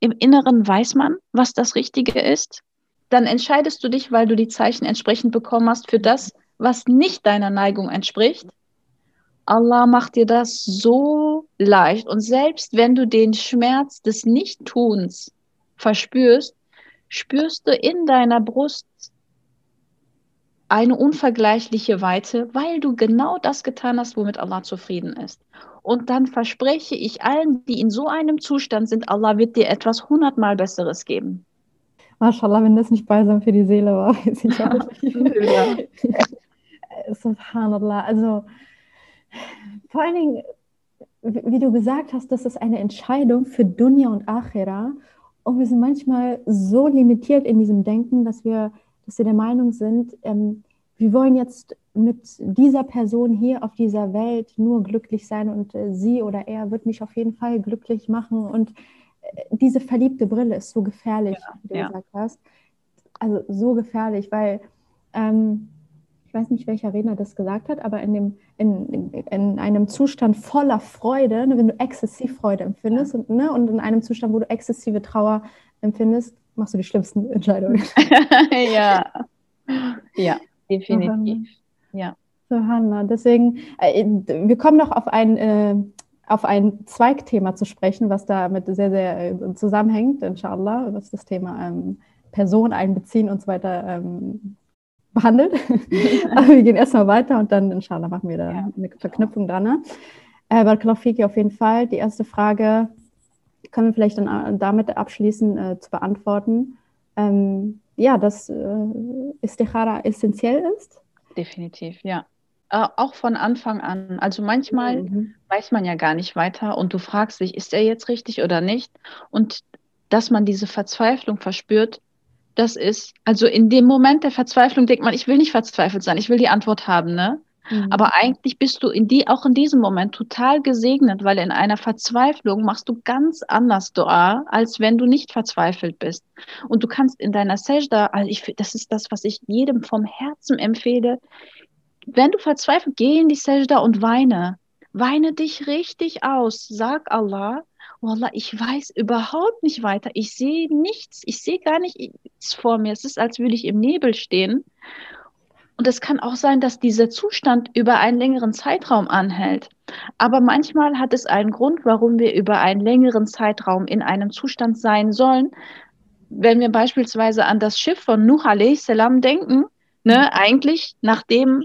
Speaker 3: im Inneren weiß man, was das Richtige ist. Dann entscheidest du dich, weil du die Zeichen entsprechend bekommen hast, für das, was nicht deiner Neigung entspricht. Allah macht dir das so leicht. Und selbst wenn du den Schmerz des Nichttuns verspürst, spürst du in deiner Brust eine unvergleichliche Weite, weil du genau das getan hast, womit Allah zufrieden ist. Und dann verspreche ich allen, die in so einem Zustand sind, Allah wird dir etwas hundertmal Besseres geben.
Speaker 2: Mashallah, wenn das nicht balsam für die Seele war, weiß ich auch nicht. Subhanallah. Also vor allen Dingen, wie du gesagt hast, das ist eine Entscheidung für Dunya und Akhira. Und wir sind manchmal so limitiert in diesem Denken, dass wir dass wir der Meinung sind, ähm, wir wollen jetzt mit dieser Person hier auf dieser Welt nur glücklich sein und äh, sie oder er wird mich auf jeden Fall glücklich machen. Und äh, diese verliebte Brille ist so gefährlich, ja, wie du ja. gesagt hast. Also so gefährlich, weil ähm, ich weiß nicht, welcher Redner das gesagt hat, aber in, dem, in, in, in einem Zustand voller Freude, ne, wenn du exzessiv Freude empfindest ja. und, ne, und in einem Zustand, wo du exzessive Trauer empfindest, machst du die schlimmsten Entscheidungen.
Speaker 3: ja, ja, definitiv. Ja.
Speaker 2: So, Hanna, deswegen, äh, wir kommen noch auf ein, äh, auf ein Zweigthema zu sprechen, was damit sehr, sehr äh, zusammenhängt, inshallah, was das Thema ähm, Person einbeziehen und so weiter ähm, behandelt. Aber wir gehen erstmal weiter und dann, inshallah, machen wir da ja. eine Verknüpfung dran. Ne? Äh, Barakallahu auf jeden Fall. Die erste Frage, können wir vielleicht dann äh, damit abschließen äh, zu beantworten, ähm, ja, dass äh, Istikhara essentiell ist?
Speaker 3: Definitiv, ja. Äh, auch von Anfang an. Also manchmal mhm. weiß man ja gar nicht weiter und du fragst dich, ist er jetzt richtig oder nicht? Und dass man diese Verzweiflung verspürt, das ist, also in dem Moment der Verzweiflung denkt man, ich will nicht verzweifelt sein, ich will die Antwort haben, ne? Mhm. Aber eigentlich bist du in die, auch in diesem Moment total gesegnet, weil in einer Verzweiflung machst du ganz anders Dua, als wenn du nicht verzweifelt bist. Und du kannst in deiner Sajda, also ich, das ist das, was ich jedem vom Herzen empfehle, wenn du verzweifelt, geh in die Sajda und weine. Weine dich richtig aus. Sag Allah, oh Allah, ich weiß überhaupt nicht weiter. Ich sehe nichts. Ich sehe gar nichts vor mir. Es ist, als würde ich im Nebel stehen. Und es kann auch sein, dass dieser Zustand über einen längeren Zeitraum anhält. Aber manchmal hat es einen Grund, warum wir über einen längeren Zeitraum in einem Zustand sein sollen. Wenn wir beispielsweise an das Schiff von Nuh a.s. denken, ne, eigentlich nachdem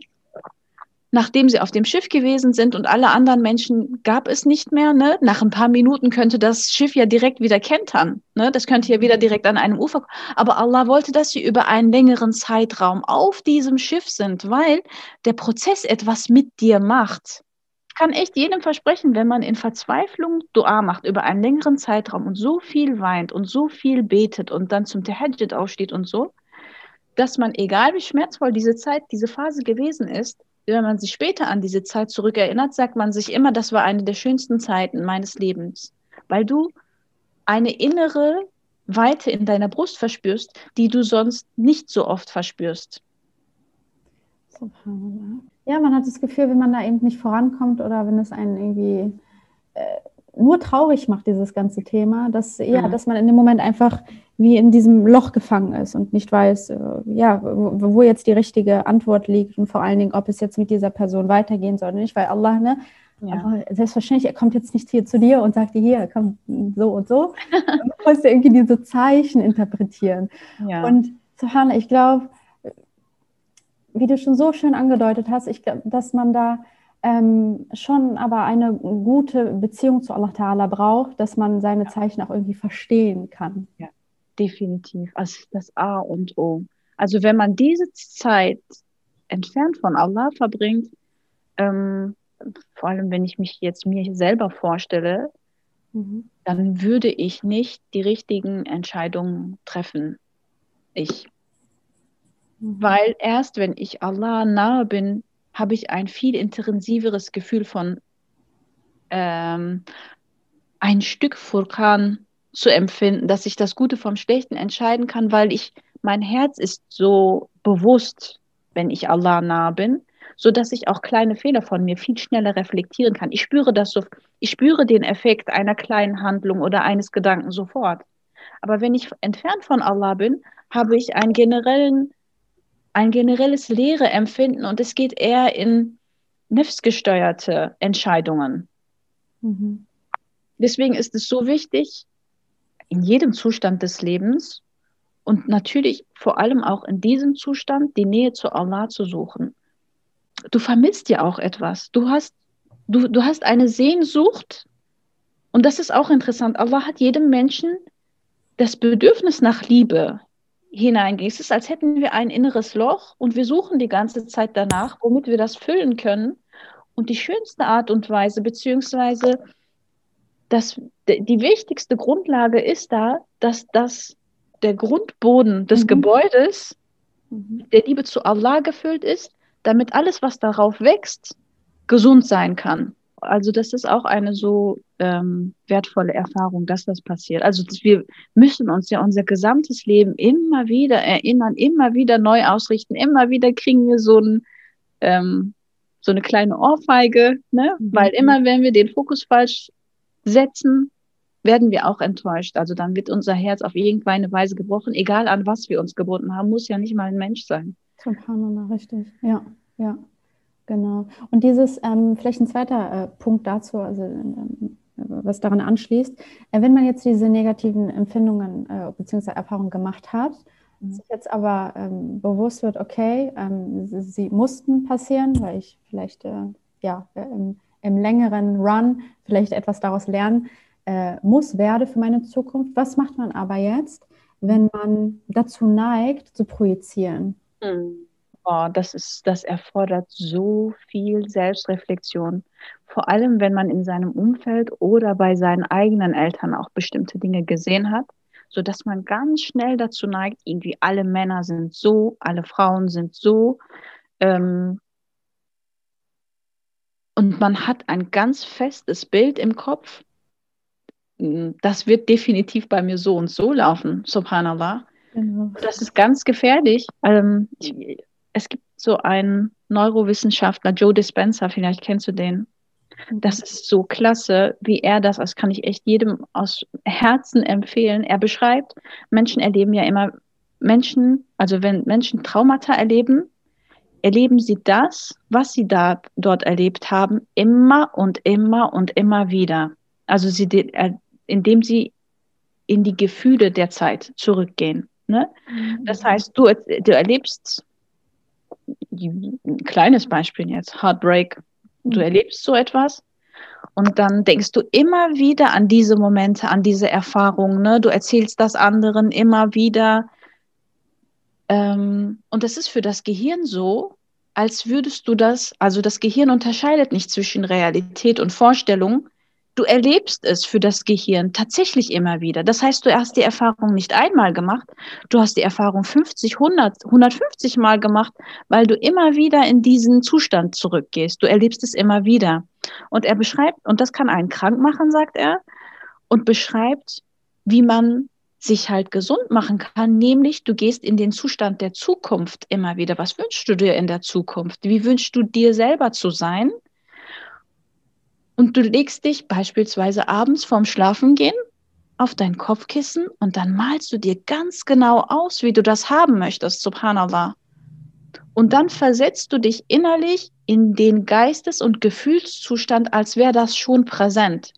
Speaker 3: nachdem sie auf dem Schiff gewesen sind und alle anderen Menschen gab es nicht mehr, ne? nach ein paar Minuten könnte das Schiff ja direkt wieder kentern. Ne? Das könnte ja wieder direkt an einem Ufer. Aber Allah wollte, dass sie über einen längeren Zeitraum auf diesem Schiff sind, weil der Prozess etwas mit dir macht. Ich kann echt jedem versprechen, wenn man in Verzweiflung Dua macht über einen längeren Zeitraum und so viel weint und so viel betet und dann zum Tahajjud aufsteht und so, dass man, egal wie schmerzvoll diese Zeit, diese Phase gewesen ist, wenn man sich später an diese Zeit zurückerinnert, sagt man sich immer, das war eine der schönsten Zeiten meines Lebens, weil du eine innere Weite in deiner Brust verspürst, die du sonst nicht so oft verspürst.
Speaker 2: Ja, man hat das Gefühl, wenn man da eben nicht vorankommt oder wenn es einen irgendwie äh, nur traurig macht, dieses ganze Thema, dass, ja, mhm. dass man in dem Moment einfach wie in diesem Loch gefangen ist und nicht weiß, äh, ja, wo, wo, jetzt die richtige Antwort liegt und vor allen Dingen, ob es jetzt mit dieser Person weitergehen soll oder nicht, weil Allah, ne, ja. Selbstverständlich, er kommt jetzt nicht hier zu dir und sagt dir hier, komm, so und so. du musst ja irgendwie diese Zeichen interpretieren. Ja. Und Suhana, ich glaube, wie du schon so schön angedeutet hast, ich glaube, dass man da ähm, schon aber eine gute Beziehung zu Allah Ta'ala braucht, dass man seine ja. Zeichen auch irgendwie verstehen kann.
Speaker 3: Ja definitiv. Das ist das A und O. Also wenn man diese Zeit entfernt von Allah verbringt, ähm, vor allem wenn ich mich jetzt mir selber vorstelle, mhm. dann würde ich nicht die richtigen Entscheidungen treffen. Ich. Mhm. Weil erst wenn ich Allah nahe bin, habe ich ein viel intensiveres Gefühl von ähm, ein Stück Furkan zu empfinden, dass ich das Gute vom Schlechten entscheiden kann, weil ich, mein Herz ist so bewusst, wenn ich Allah nah bin, so dass ich auch kleine Fehler von mir viel schneller reflektieren kann. Ich spüre das so, ich spüre den Effekt einer kleinen Handlung oder eines Gedanken sofort. Aber wenn ich entfernt von Allah bin, habe ich einen generellen, ein generelles leere Empfinden und es geht eher in nefsgesteuerte Entscheidungen. Mhm. Deswegen ist es so wichtig, in jedem Zustand des Lebens und natürlich vor allem auch in diesem Zustand die Nähe zu Allah zu suchen. Du vermisst ja auch etwas. Du hast, du, du hast eine Sehnsucht und das ist auch interessant. Allah hat jedem Menschen das Bedürfnis nach Liebe hineingegeben. Es ist, als hätten wir ein inneres Loch und wir suchen die ganze Zeit danach, womit wir das füllen können. Und die schönste Art und Weise, beziehungsweise das, die wichtigste Grundlage ist da, dass das der Grundboden des mhm. Gebäudes mhm. der Liebe zu Allah gefüllt ist, damit alles, was darauf wächst, gesund sein kann. Also das ist auch eine so ähm, wertvolle Erfahrung, dass das passiert. Also wir müssen uns ja unser gesamtes Leben immer wieder erinnern, immer wieder neu ausrichten, immer wieder kriegen wir so ein ähm, so eine kleine Ohrfeige, ne? Mhm. weil immer wenn wir den Fokus falsch setzen, werden wir auch enttäuscht. Also dann wird unser Herz auf irgendeine Weise gebrochen, egal an was wir uns gebunden haben, muss ja nicht mal ein Mensch sein.
Speaker 2: Subhanallah, richtig. Ja, ja, genau. Und dieses, ähm, vielleicht ein zweiter äh, Punkt dazu, also ähm, was daran anschließt, äh, wenn man jetzt diese negativen Empfindungen äh, bzw. Erfahrungen gemacht hat, mhm. sich jetzt aber ähm, bewusst wird, okay, ähm, sie, sie, mussten passieren, weil ich vielleicht äh, ja im im längeren Run vielleicht etwas daraus lernen äh, muss, werde für meine Zukunft. Was macht man aber jetzt, wenn man dazu neigt, zu projizieren?
Speaker 3: Hm. Oh, das ist, das erfordert so viel Selbstreflexion. Vor allem, wenn man in seinem Umfeld oder bei seinen eigenen Eltern auch bestimmte Dinge gesehen hat, so dass man ganz schnell dazu neigt, irgendwie alle Männer sind so, alle Frauen sind so. Ähm, und man hat ein ganz festes Bild im Kopf, hm, das wird definitiv bei mir so und so laufen, subhanallah. Genau. Das ist ganz gefährlich. Ähm, es gibt so einen Neurowissenschaftler, Joe Dispenza, vielleicht kennst du den. Mhm. Das ist so klasse, wie er das, das kann ich echt jedem aus Herzen empfehlen. Er beschreibt, Menschen erleben ja immer, Menschen, also wenn Menschen Traumata erleben, erleben sie das, was sie da, dort erlebt haben, immer und immer und immer wieder. Also sie, äh, indem sie in die Gefühle der Zeit zurückgehen. Ne? Mhm. Das heißt, du, du erlebst ein kleines Beispiel jetzt, Heartbreak. Du mhm. erlebst so etwas und dann denkst du immer wieder an diese Momente, an diese Erfahrungen. Ne? Du erzählst das anderen immer wieder. Ähm, und das ist für das Gehirn so, als würdest du das, also das Gehirn unterscheidet nicht zwischen Realität und Vorstellung. Du erlebst es für das Gehirn tatsächlich immer wieder. Das heißt, du hast die Erfahrung nicht einmal gemacht, du hast die Erfahrung 50, 100, 150 Mal gemacht, weil du immer wieder in diesen Zustand zurückgehst. Du erlebst es immer wieder. Und er beschreibt, und das kann einen krank machen, sagt er, und beschreibt, wie man sich halt gesund machen kann, nämlich du gehst in den Zustand der Zukunft immer wieder. Was wünschst du dir in der Zukunft? Wie wünschst du dir selber zu sein? Und du legst dich beispielsweise abends vorm Schlafengehen auf dein Kopfkissen und dann malst du dir ganz genau aus, wie du das haben möchtest, subhanallah. Und dann versetzt du dich innerlich in den Geistes- und Gefühlszustand, als wäre das schon präsent.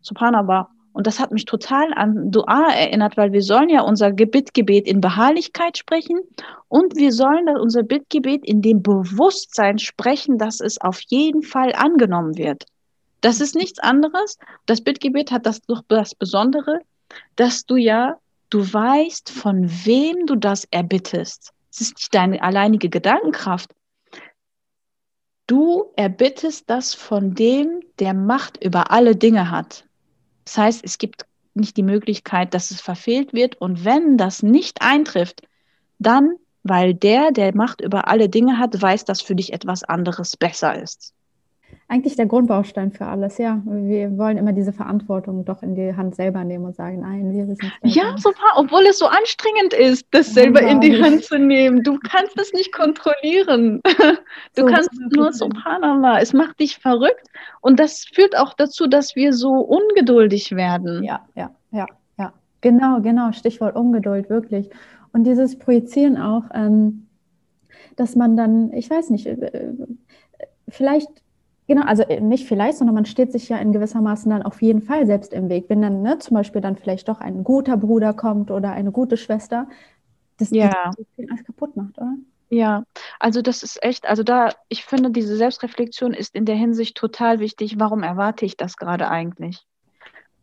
Speaker 3: Subhanallah. Und das hat mich total an Dua erinnert, weil wir sollen ja unser Bittgebet in Beharrlichkeit sprechen und wir sollen unser Bittgebet in dem Bewusstsein sprechen, dass es auf jeden Fall angenommen wird. Das ist nichts anderes. Das Bittgebet hat das, das Besondere, dass du ja, du weißt, von wem du das erbittest. Es ist nicht deine alleinige Gedankenkraft. Du erbittest das von dem, der Macht über alle Dinge hat. Das heißt, es gibt nicht die Möglichkeit, dass es verfehlt wird. Und wenn das nicht eintrifft, dann, weil der, der Macht über alle Dinge hat, weiß, dass für dich etwas anderes besser ist
Speaker 2: eigentlich der Grundbaustein für alles, ja. Wir wollen immer diese Verantwortung doch in die Hand selber nehmen und sagen, nein, wir wissen
Speaker 3: es Ja, super, obwohl es so anstrengend ist, das selber in die Hand zu nehmen. Du kannst es nicht kontrollieren. Du so, kannst nur, subhanallah, es macht dich verrückt und das führt auch dazu, dass wir so ungeduldig werden.
Speaker 2: Ja, ja, ja, ja. Genau, genau, Stichwort Ungeduld, wirklich. Und dieses Projizieren auch, ähm, dass man dann, ich weiß nicht, äh, vielleicht Genau, also äh, nicht vielleicht, sondern man steht sich ja in gewissermaßen dann auf jeden Fall selbst im Weg. Wenn dann ne, zum Beispiel dann vielleicht doch ein guter Bruder kommt oder eine gute Schwester, das, ja. das alles kaputt macht, oder?
Speaker 3: Ja, also das ist echt, also da, ich finde, diese Selbstreflexion ist in der Hinsicht total wichtig. Warum erwarte ich das gerade eigentlich?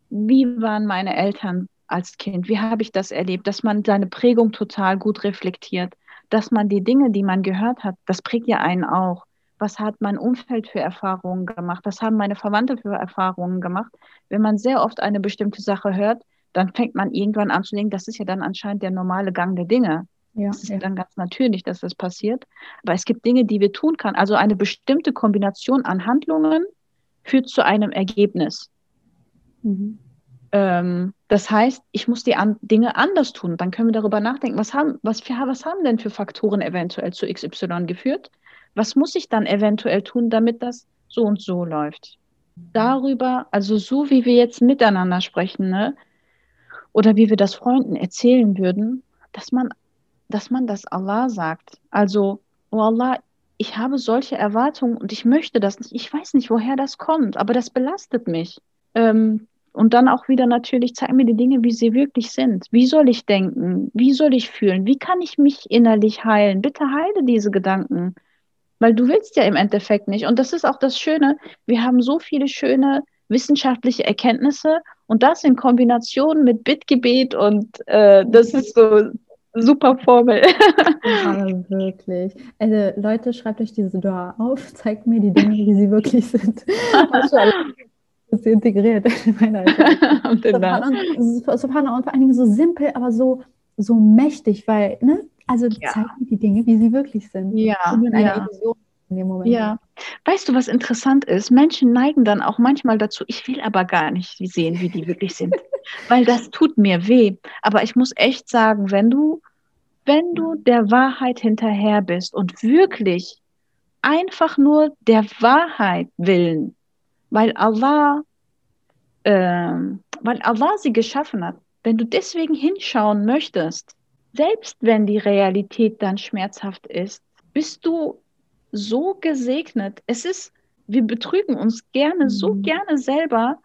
Speaker 3: Wie waren meine Eltern als Kind? Wie habe ich das erlebt? Dass man seine Prägung total gut reflektiert, dass man die Dinge, die man gehört hat, das prägt ja einen auch was hat mein Umfeld für Erfahrungen gemacht, was haben meine Verwandte für Erfahrungen gemacht. Wenn man sehr oft eine bestimmte Sache hört, dann fängt man irgendwann an zu denken, das ist ja dann anscheinend der normale Gang der Dinge. Ja, das ist ja. dann ganz natürlich, dass das passiert. Aber es gibt Dinge, die wir tun können. Also eine bestimmte Kombination an Handlungen führt zu einem Ergebnis. Mhm. Ähm, das heißt, ich muss die an Dinge anders tun. Dann können wir darüber nachdenken, was haben, was, was haben denn für Faktoren eventuell zu XY geführt? Was muss ich dann eventuell tun, damit das so und so läuft? Darüber, also so wie wir jetzt miteinander sprechen, ne? oder wie wir das Freunden erzählen würden, dass man, dass man das Allah sagt. Also, oh Allah, ich habe solche Erwartungen und ich möchte das nicht. Ich weiß nicht, woher das kommt, aber das belastet mich. Ähm, und dann auch wieder natürlich, zeig mir die Dinge, wie sie wirklich sind. Wie soll ich denken? Wie soll ich fühlen? Wie kann ich mich innerlich heilen? Bitte heile diese Gedanken. Weil du willst ja im Endeffekt nicht. Und das ist auch das Schöne. Wir haben so viele schöne wissenschaftliche Erkenntnisse und das in Kombination mit Bittgebet und äh, das ist so super Formel.
Speaker 2: Ja, wirklich. Also Leute, schreibt euch diese Dua auf, zeigt mir die Dinge, wie sie wirklich sind. das ist integriert in meiner Subhanallah und vor allen Dingen so simpel, aber so, so mächtig, weil, ne, also ja. zeig mir die Dinge, wie sie wirklich sind.
Speaker 3: Ja. Und in einer ja. Illusion in dem Moment. Ja. Weißt du, was interessant ist? Menschen neigen dann auch manchmal dazu, ich will aber gar nicht sehen, wie die wirklich sind. Weil das tut mir weh. Aber ich muss echt sagen, wenn du, wenn du der Wahrheit hinterher bist und wirklich einfach nur der Wahrheit willen, weil Allah, äh, weil Allah sie geschaffen hat, wenn du deswegen hinschauen möchtest, selbst wenn die Realität dann schmerzhaft ist, bist du so gesegnet. Es ist, wir betrügen uns gerne, mhm. so gerne selber,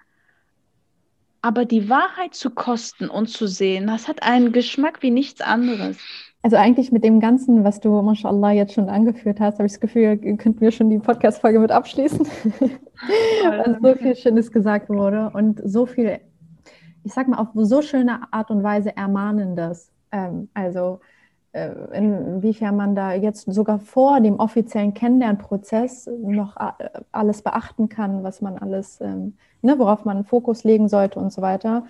Speaker 3: aber die Wahrheit zu kosten und zu sehen, das hat einen Geschmack wie nichts anderes.
Speaker 2: Also eigentlich mit dem Ganzen, was du, mashallah, jetzt schon angeführt hast, habe ich das Gefühl, könnten wir schon die Podcast-Folge mit abschließen. Weil so viel Schönes gesagt wurde und so viel, ich sag mal, auf so schöne Art und Weise Ermahnendes. Ähm, also äh, inwiefern man da jetzt sogar vor dem offiziellen Kennenlernprozess noch äh, alles beachten kann, was man alles, ähm, ne, worauf man Fokus legen sollte und so weiter.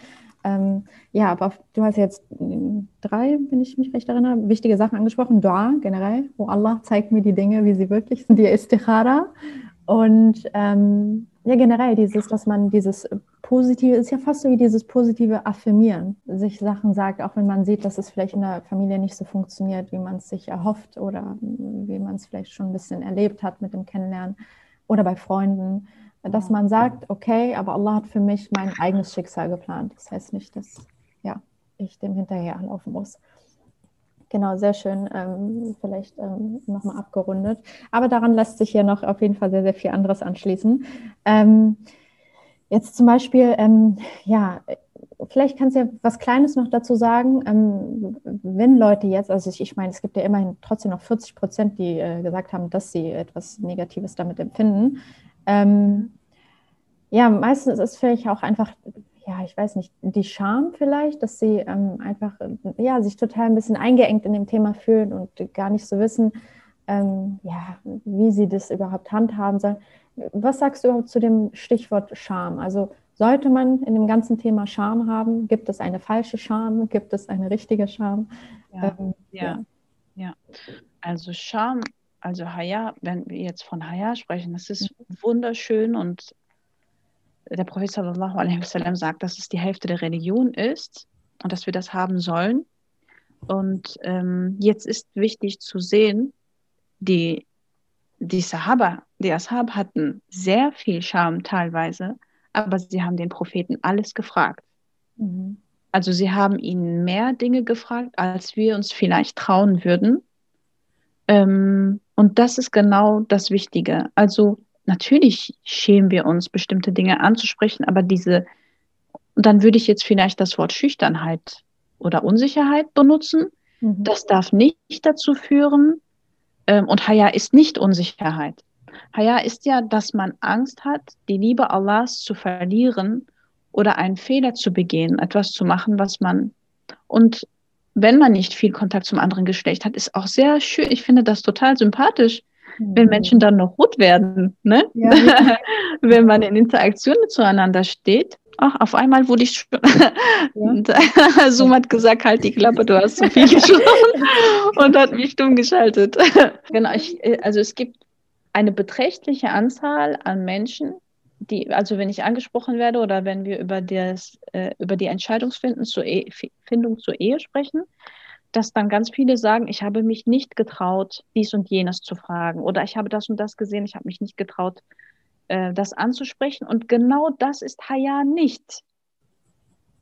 Speaker 2: Ähm, ja, aber du hast jetzt drei, wenn ich mich recht erinnere, wichtige Sachen angesprochen. Dua generell, wo Allah zeigt mir die Dinge, wie sie wirklich sind, die Istikhara. Und ähm, ja, generell dieses, dass man dieses Positive, ist ja fast so wie dieses positive Affirmieren, sich Sachen sagt, auch wenn man sieht, dass es vielleicht in der Familie nicht so funktioniert, wie man es sich erhofft oder wie man es vielleicht schon ein bisschen erlebt hat mit dem Kennenlernen oder bei Freunden dass man sagt, okay, aber Allah hat für mich mein eigenes Schicksal geplant. Das heißt nicht, dass ja, ich dem hinterherlaufen muss. Genau, sehr schön, ähm, vielleicht ähm, nochmal abgerundet. Aber daran lässt sich hier noch auf jeden Fall sehr, sehr viel anderes anschließen. Ähm, jetzt zum Beispiel, ähm, ja, vielleicht kannst du ja was Kleines noch dazu sagen, ähm, wenn Leute jetzt, also ich, ich, meine, es gibt ja immerhin trotzdem noch 40 Prozent, die äh, gesagt haben, dass sie etwas Negatives damit empfinden. Ähm, ja, meistens ist es vielleicht auch einfach, ja, ich weiß nicht, die Scham vielleicht, dass sie ähm, einfach, ja, sich total ein bisschen eingeengt in dem Thema fühlen und gar nicht so wissen, ähm, ja, wie sie das überhaupt handhaben sollen. Was sagst du überhaupt zu dem Stichwort Scham? Also sollte man in dem ganzen Thema Scham haben? Gibt es eine falsche Scham? Gibt es eine richtige Scham?
Speaker 3: Ja, ähm, ja, ja. ja. Also Scham also Haya, wenn wir jetzt von Haya sprechen, das ist mhm. wunderschön und der Prophet sallallahu alaihi wasallam sagt, dass es die Hälfte der Religion ist und dass wir das haben sollen. Und ähm, jetzt ist wichtig zu sehen, die, die Sahaba, die Ashab hatten sehr viel Scham teilweise, aber sie haben den Propheten alles gefragt. Mhm. Also sie haben ihn mehr Dinge gefragt, als wir uns vielleicht trauen würden. Ähm, und das ist genau das Wichtige. Also natürlich schämen wir uns, bestimmte Dinge anzusprechen, aber diese, dann würde ich jetzt vielleicht das Wort Schüchternheit oder Unsicherheit benutzen. Mhm. Das darf nicht dazu führen. Ähm, und Haya ist nicht Unsicherheit. Haya ist ja, dass man Angst hat, die Liebe Allahs zu verlieren oder einen Fehler zu begehen, etwas zu machen, was man und wenn man nicht viel Kontakt zum anderen Geschlecht hat, ist auch sehr schön. Ich finde das total sympathisch, mhm. wenn Menschen dann noch gut werden, ne? Ja, wenn man in Interaktion zueinander steht. Ach, auf einmal wurde ich schon. Ja. Zoom hat gesagt, halt die Klappe, du hast zu viel gesprochen und hat mich stumm geschaltet. genau, ich, äh, also es gibt eine beträchtliche Anzahl an Menschen, die, also wenn ich angesprochen werde oder wenn wir über, das, äh, über die Entscheidungsfindung zur, e Findung zur Ehe sprechen, dass dann ganz viele sagen, ich habe mich nicht getraut, dies und jenes zu fragen oder ich habe das und das gesehen, ich habe mich nicht getraut, äh, das anzusprechen. Und genau das ist Haya nicht.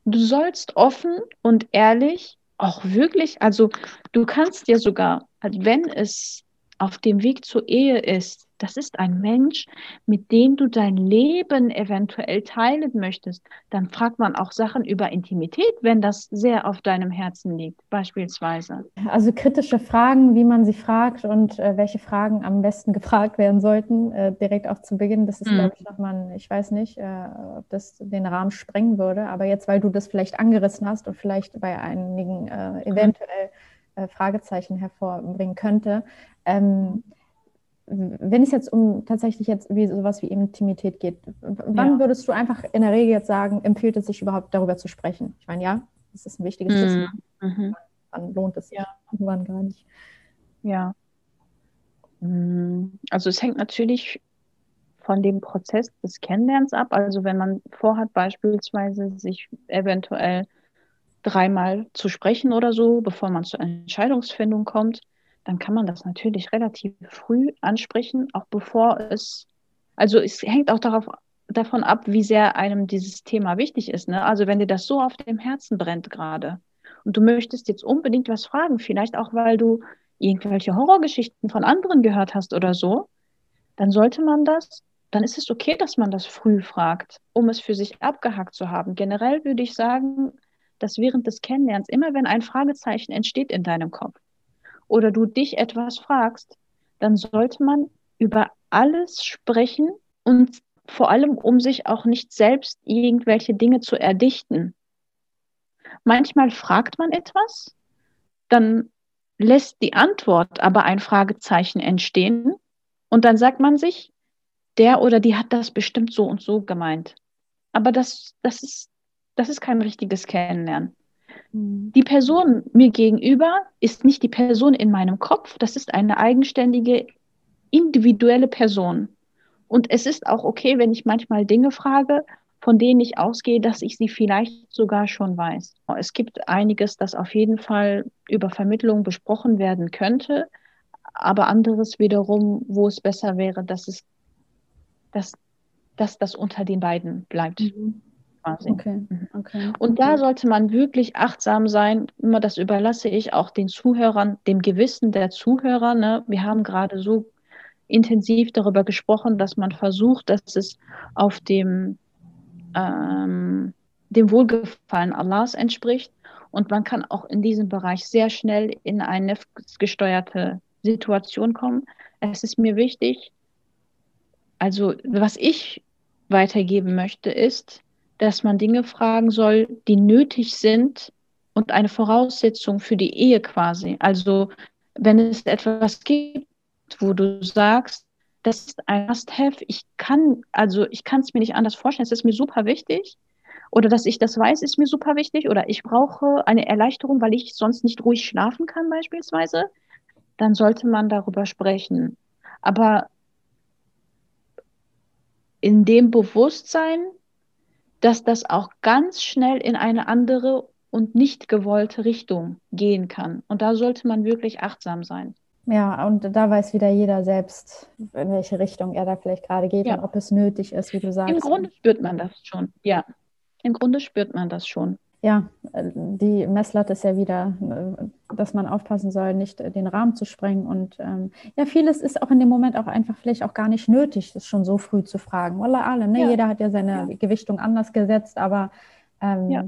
Speaker 3: Du sollst offen und ehrlich, auch wirklich, also du kannst dir sogar, wenn es auf dem Weg zur Ehe ist, das ist ein Mensch, mit dem du dein Leben eventuell teilen möchtest. Dann fragt man auch Sachen über Intimität, wenn das sehr auf deinem Herzen liegt, beispielsweise.
Speaker 2: Also kritische Fragen, wie man sie fragt und äh, welche Fragen am besten gefragt werden sollten, äh, direkt auch zu Beginn. Das ist, mhm. glaube ich, nochmal, ich weiß nicht, äh, ob das den Rahmen sprengen würde, aber jetzt, weil du das vielleicht angerissen hast und vielleicht bei einigen äh, eventuell äh, Fragezeichen hervorbringen könnte, ähm, wenn es jetzt um tatsächlich jetzt wie sowas wie Intimität geht, wann ja. würdest du einfach in der Regel jetzt sagen, empfiehlt es sich überhaupt darüber zu sprechen? Ich meine, ja, das ist ein wichtiges Wissen. Mhm. mhm. Wann lohnt es sich? Ja. Wann gar nicht?
Speaker 3: Ja. Mm, also es hängt natürlich von dem Prozess des Kennenlernens ab. Also wenn man vorhat, beispielsweise sich eventuell dreimal zu sprechen oder so, bevor man zur Entscheidungsfindung kommt, dann kann man das natürlich relativ früh ansprechen, auch bevor es, also es hängt auch darauf, davon ab, wie sehr einem dieses Thema wichtig ist. Ne? Also wenn dir das so auf dem Herzen brennt gerade und du möchtest jetzt unbedingt was fragen, vielleicht auch, weil du irgendwelche Horrorgeschichten von anderen gehört hast oder so, dann sollte man das, dann ist es okay, dass man das früh fragt, um es für sich abgehackt zu haben. Generell würde ich sagen, dass während des Kennenlernens, immer wenn ein Fragezeichen entsteht in deinem Kopf, oder du dich etwas fragst, dann sollte man über alles sprechen und vor allem, um sich auch nicht selbst irgendwelche Dinge zu erdichten. Manchmal fragt man etwas, dann lässt die Antwort aber ein Fragezeichen entstehen und dann sagt man sich, der oder die hat das bestimmt so und so gemeint. Aber das, das, ist, das ist kein richtiges Kennenlernen. Mhm. Die Person mir gegenüber ist nicht die Person in meinem Kopf, das ist eine eigenständige, individuelle Person. Und es ist auch okay, wenn ich manchmal Dinge frage, von denen ich ausgehe, dass ich sie vielleicht sogar schon weiß. Es gibt einiges, das auf jeden Fall über Vermittlung besprochen werden könnte, aber anderes wiederum, wo es besser wäre, dass es, dass, dass das unter den beiden bleibt. Mhm. Okay. Mhm. okay. Und da sollte man wirklich achtsam sein. Immer das überlasse ich auch den Zuhörern, dem Gewissen der Zuhörer. Ne? Wir haben gerade so intensiv darüber gesprochen, dass man versucht, dass es auf dem, ähm, dem Wohlgefallen Allahs entspricht. Und man kann auch in diesem Bereich sehr schnell in eine gesteuerte Situation kommen. Es ist mir wichtig, also was ich weitergeben möchte, ist, dass man Dinge fragen soll, die nötig sind und eine Voraussetzung für die Ehe quasi. Also wenn es etwas gibt, wo du sagst, das ist ein Must-Have, ich kann, also ich kann es mir nicht anders vorstellen, es ist mir super wichtig. Oder dass ich das weiß, ist mir super wichtig. Oder ich brauche eine Erleichterung, weil ich sonst nicht ruhig schlafen kann, beispielsweise. Dann sollte man darüber sprechen. Aber in dem Bewusstsein, dass das auch ganz schnell in eine andere und nicht gewollte Richtung gehen kann. Und da sollte man wirklich achtsam sein.
Speaker 2: Ja, und da weiß wieder jeder selbst, in welche Richtung er da vielleicht gerade geht ja. und ob es nötig ist, wie du sagst.
Speaker 3: Im Grunde spürt man das schon, ja. Im Grunde spürt man das schon.
Speaker 2: Ja, die Messlatte ist ja wieder, dass man aufpassen soll, nicht den Rahmen zu sprengen. Und ähm, ja, vieles ist auch in dem Moment auch einfach vielleicht auch gar nicht nötig, das schon so früh zu fragen. Wallah alle, ne? Ja. Jeder hat ja seine ja. Gewichtung anders gesetzt, aber ähm, ja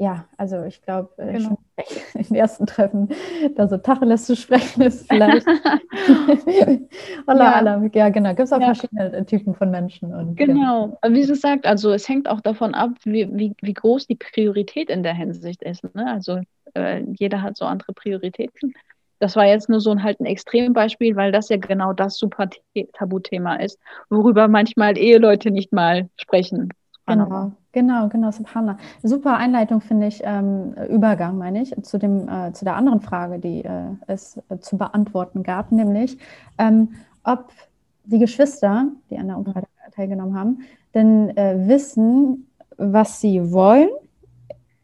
Speaker 2: ja, also ich glaube, äh, genau. im ersten Treffen da so Tacheles zu sprechen ist vielleicht. Allah, ja. ja, genau. Gibt es auch ja. verschiedene äh, Typen von Menschen. Und,
Speaker 3: genau. Ja. Wie sie sagt, also es hängt auch davon ab, wie, wie, wie groß die Priorität in der Hinsicht ist. Ne? Also äh, jeder hat so andere Prioritäten. Das war jetzt nur so ein halt ein Extrembeispiel, weil das ja genau das super Tabuthema ist, worüber manchmal Eheleute nicht mal sprechen.
Speaker 2: Genau, genau, genau, Subhanallah. Super Einleitung finde ich, ähm, Übergang meine ich, zu, dem, äh, zu der anderen Frage, die äh, es äh, zu beantworten gab, nämlich ähm, ob die Geschwister, die an der Umfrage teilgenommen haben, denn äh, wissen, was sie wollen,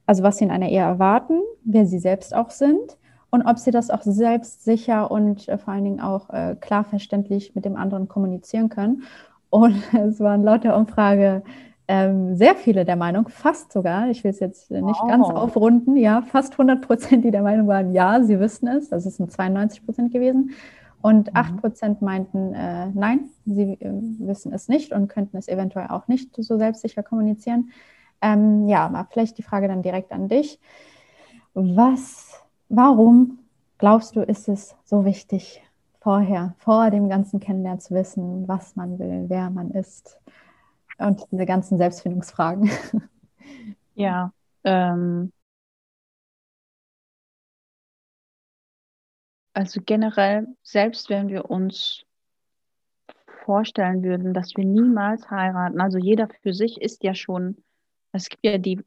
Speaker 2: also was sie in einer Ehe erwarten, wer sie selbst auch sind und ob sie das auch selbstsicher und äh, vor allen Dingen auch äh, klar verständlich mit dem anderen kommunizieren können. Und es waren laut der Umfrage ähm, sehr viele der Meinung, fast sogar, ich will es jetzt nicht wow. ganz aufrunden, ja, fast 100 Prozent, die der Meinung waren, ja, sie wissen es, das ist ein 92 Prozent gewesen. Und mhm. 8 Prozent meinten, äh, nein, sie äh, wissen es nicht und könnten es eventuell auch nicht so selbstsicher kommunizieren. Ähm, ja, aber vielleicht die Frage dann direkt an dich. Was, warum glaubst du, ist es so wichtig, vorher, vor dem ganzen Kennenlernen zu wissen, was man will, wer man ist? Und diese ganzen Selbstfindungsfragen.
Speaker 3: Ja, ähm, also generell, selbst wenn wir uns vorstellen würden, dass wir niemals heiraten, also jeder für sich ist ja schon, es gibt ja die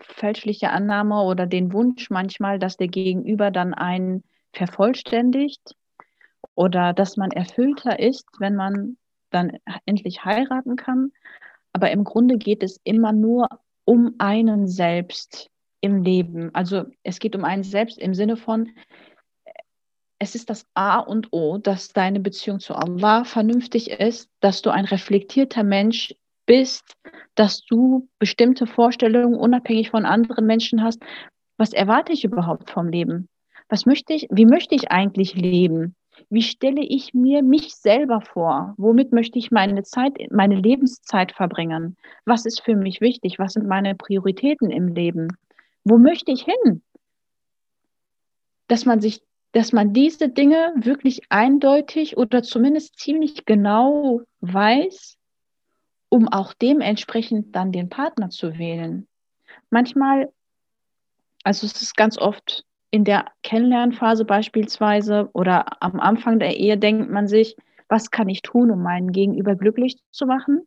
Speaker 3: fälschliche Annahme oder den Wunsch manchmal, dass der Gegenüber dann einen vervollständigt oder dass man erfüllter ist, wenn man dann endlich heiraten kann. Aber im Grunde geht es immer nur um einen selbst im Leben. Also es geht um einen selbst im Sinne von, es ist das A und O, dass deine Beziehung zu Allah vernünftig ist, dass du ein reflektierter Mensch bist, dass du bestimmte Vorstellungen unabhängig von anderen Menschen hast. Was erwarte ich überhaupt vom Leben? Was möchte ich, wie möchte ich eigentlich leben? Wie stelle ich mir mich selber vor? Womit möchte ich meine Zeit, meine Lebenszeit verbringen? Was ist für mich wichtig? Was sind meine Prioritäten im Leben? Wo möchte ich hin? Dass man sich dass man diese Dinge wirklich eindeutig oder zumindest ziemlich genau weiß, um auch dementsprechend dann den Partner zu wählen. Manchmal, also es ist ganz oft in der Kennenlernphase beispielsweise oder am Anfang der Ehe denkt man sich, was kann ich tun, um meinen Gegenüber glücklich zu machen?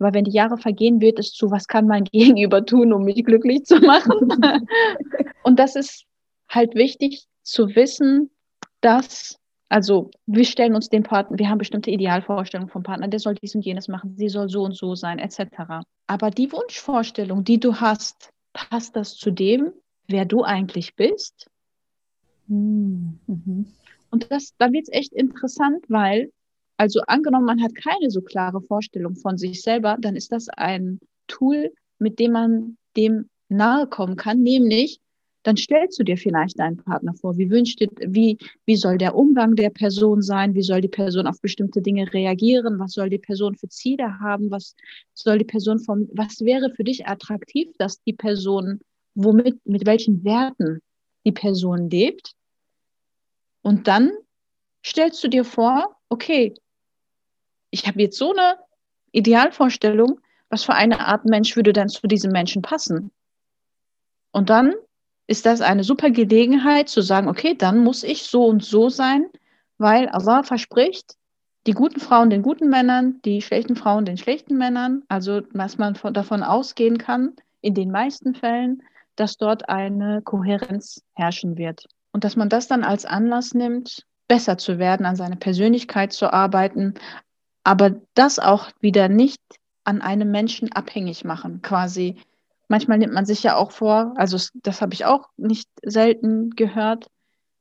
Speaker 3: Aber wenn die Jahre vergehen, wird es zu, was kann mein Gegenüber tun, um mich glücklich zu machen? Und das ist halt wichtig zu wissen, dass, also wir stellen uns den Partner, wir haben bestimmte Idealvorstellungen vom Partner, der soll dies und jenes machen, sie soll so und so sein, etc. Aber die Wunschvorstellung, die du hast, passt das zu dem, wer du eigentlich bist? Mhm. Und das, da wird es echt interessant, weil, also angenommen, man hat keine so klare Vorstellung von sich selber, dann ist das ein Tool, mit dem man dem nahe kommen kann, nämlich dann stellst du dir vielleicht deinen Partner vor. Wie wünscht dir, wie, wie soll der Umgang der Person sein? Wie soll die Person auf bestimmte Dinge reagieren? Was soll die Person für Ziele haben? Was soll die Person vom, was wäre für dich attraktiv, dass die Person, womit, mit welchen Werten die Person lebt? Und dann stellst du dir vor, okay, ich habe jetzt so eine Idealvorstellung, was für eine Art Mensch würde denn zu diesem Menschen passen? Und dann ist das eine super Gelegenheit zu sagen, okay, dann muss ich so und so sein, weil Allah verspricht, die guten Frauen den guten Männern, die schlechten Frauen den schlechten Männern. Also, dass man von, davon ausgehen kann, in den meisten Fällen, dass dort eine Kohärenz herrschen wird. Und dass man das dann als Anlass nimmt, besser zu werden, an seiner Persönlichkeit zu arbeiten, aber das auch wieder nicht an einem Menschen abhängig machen, quasi Manchmal nimmt man sich ja auch vor, also das habe ich auch nicht selten gehört,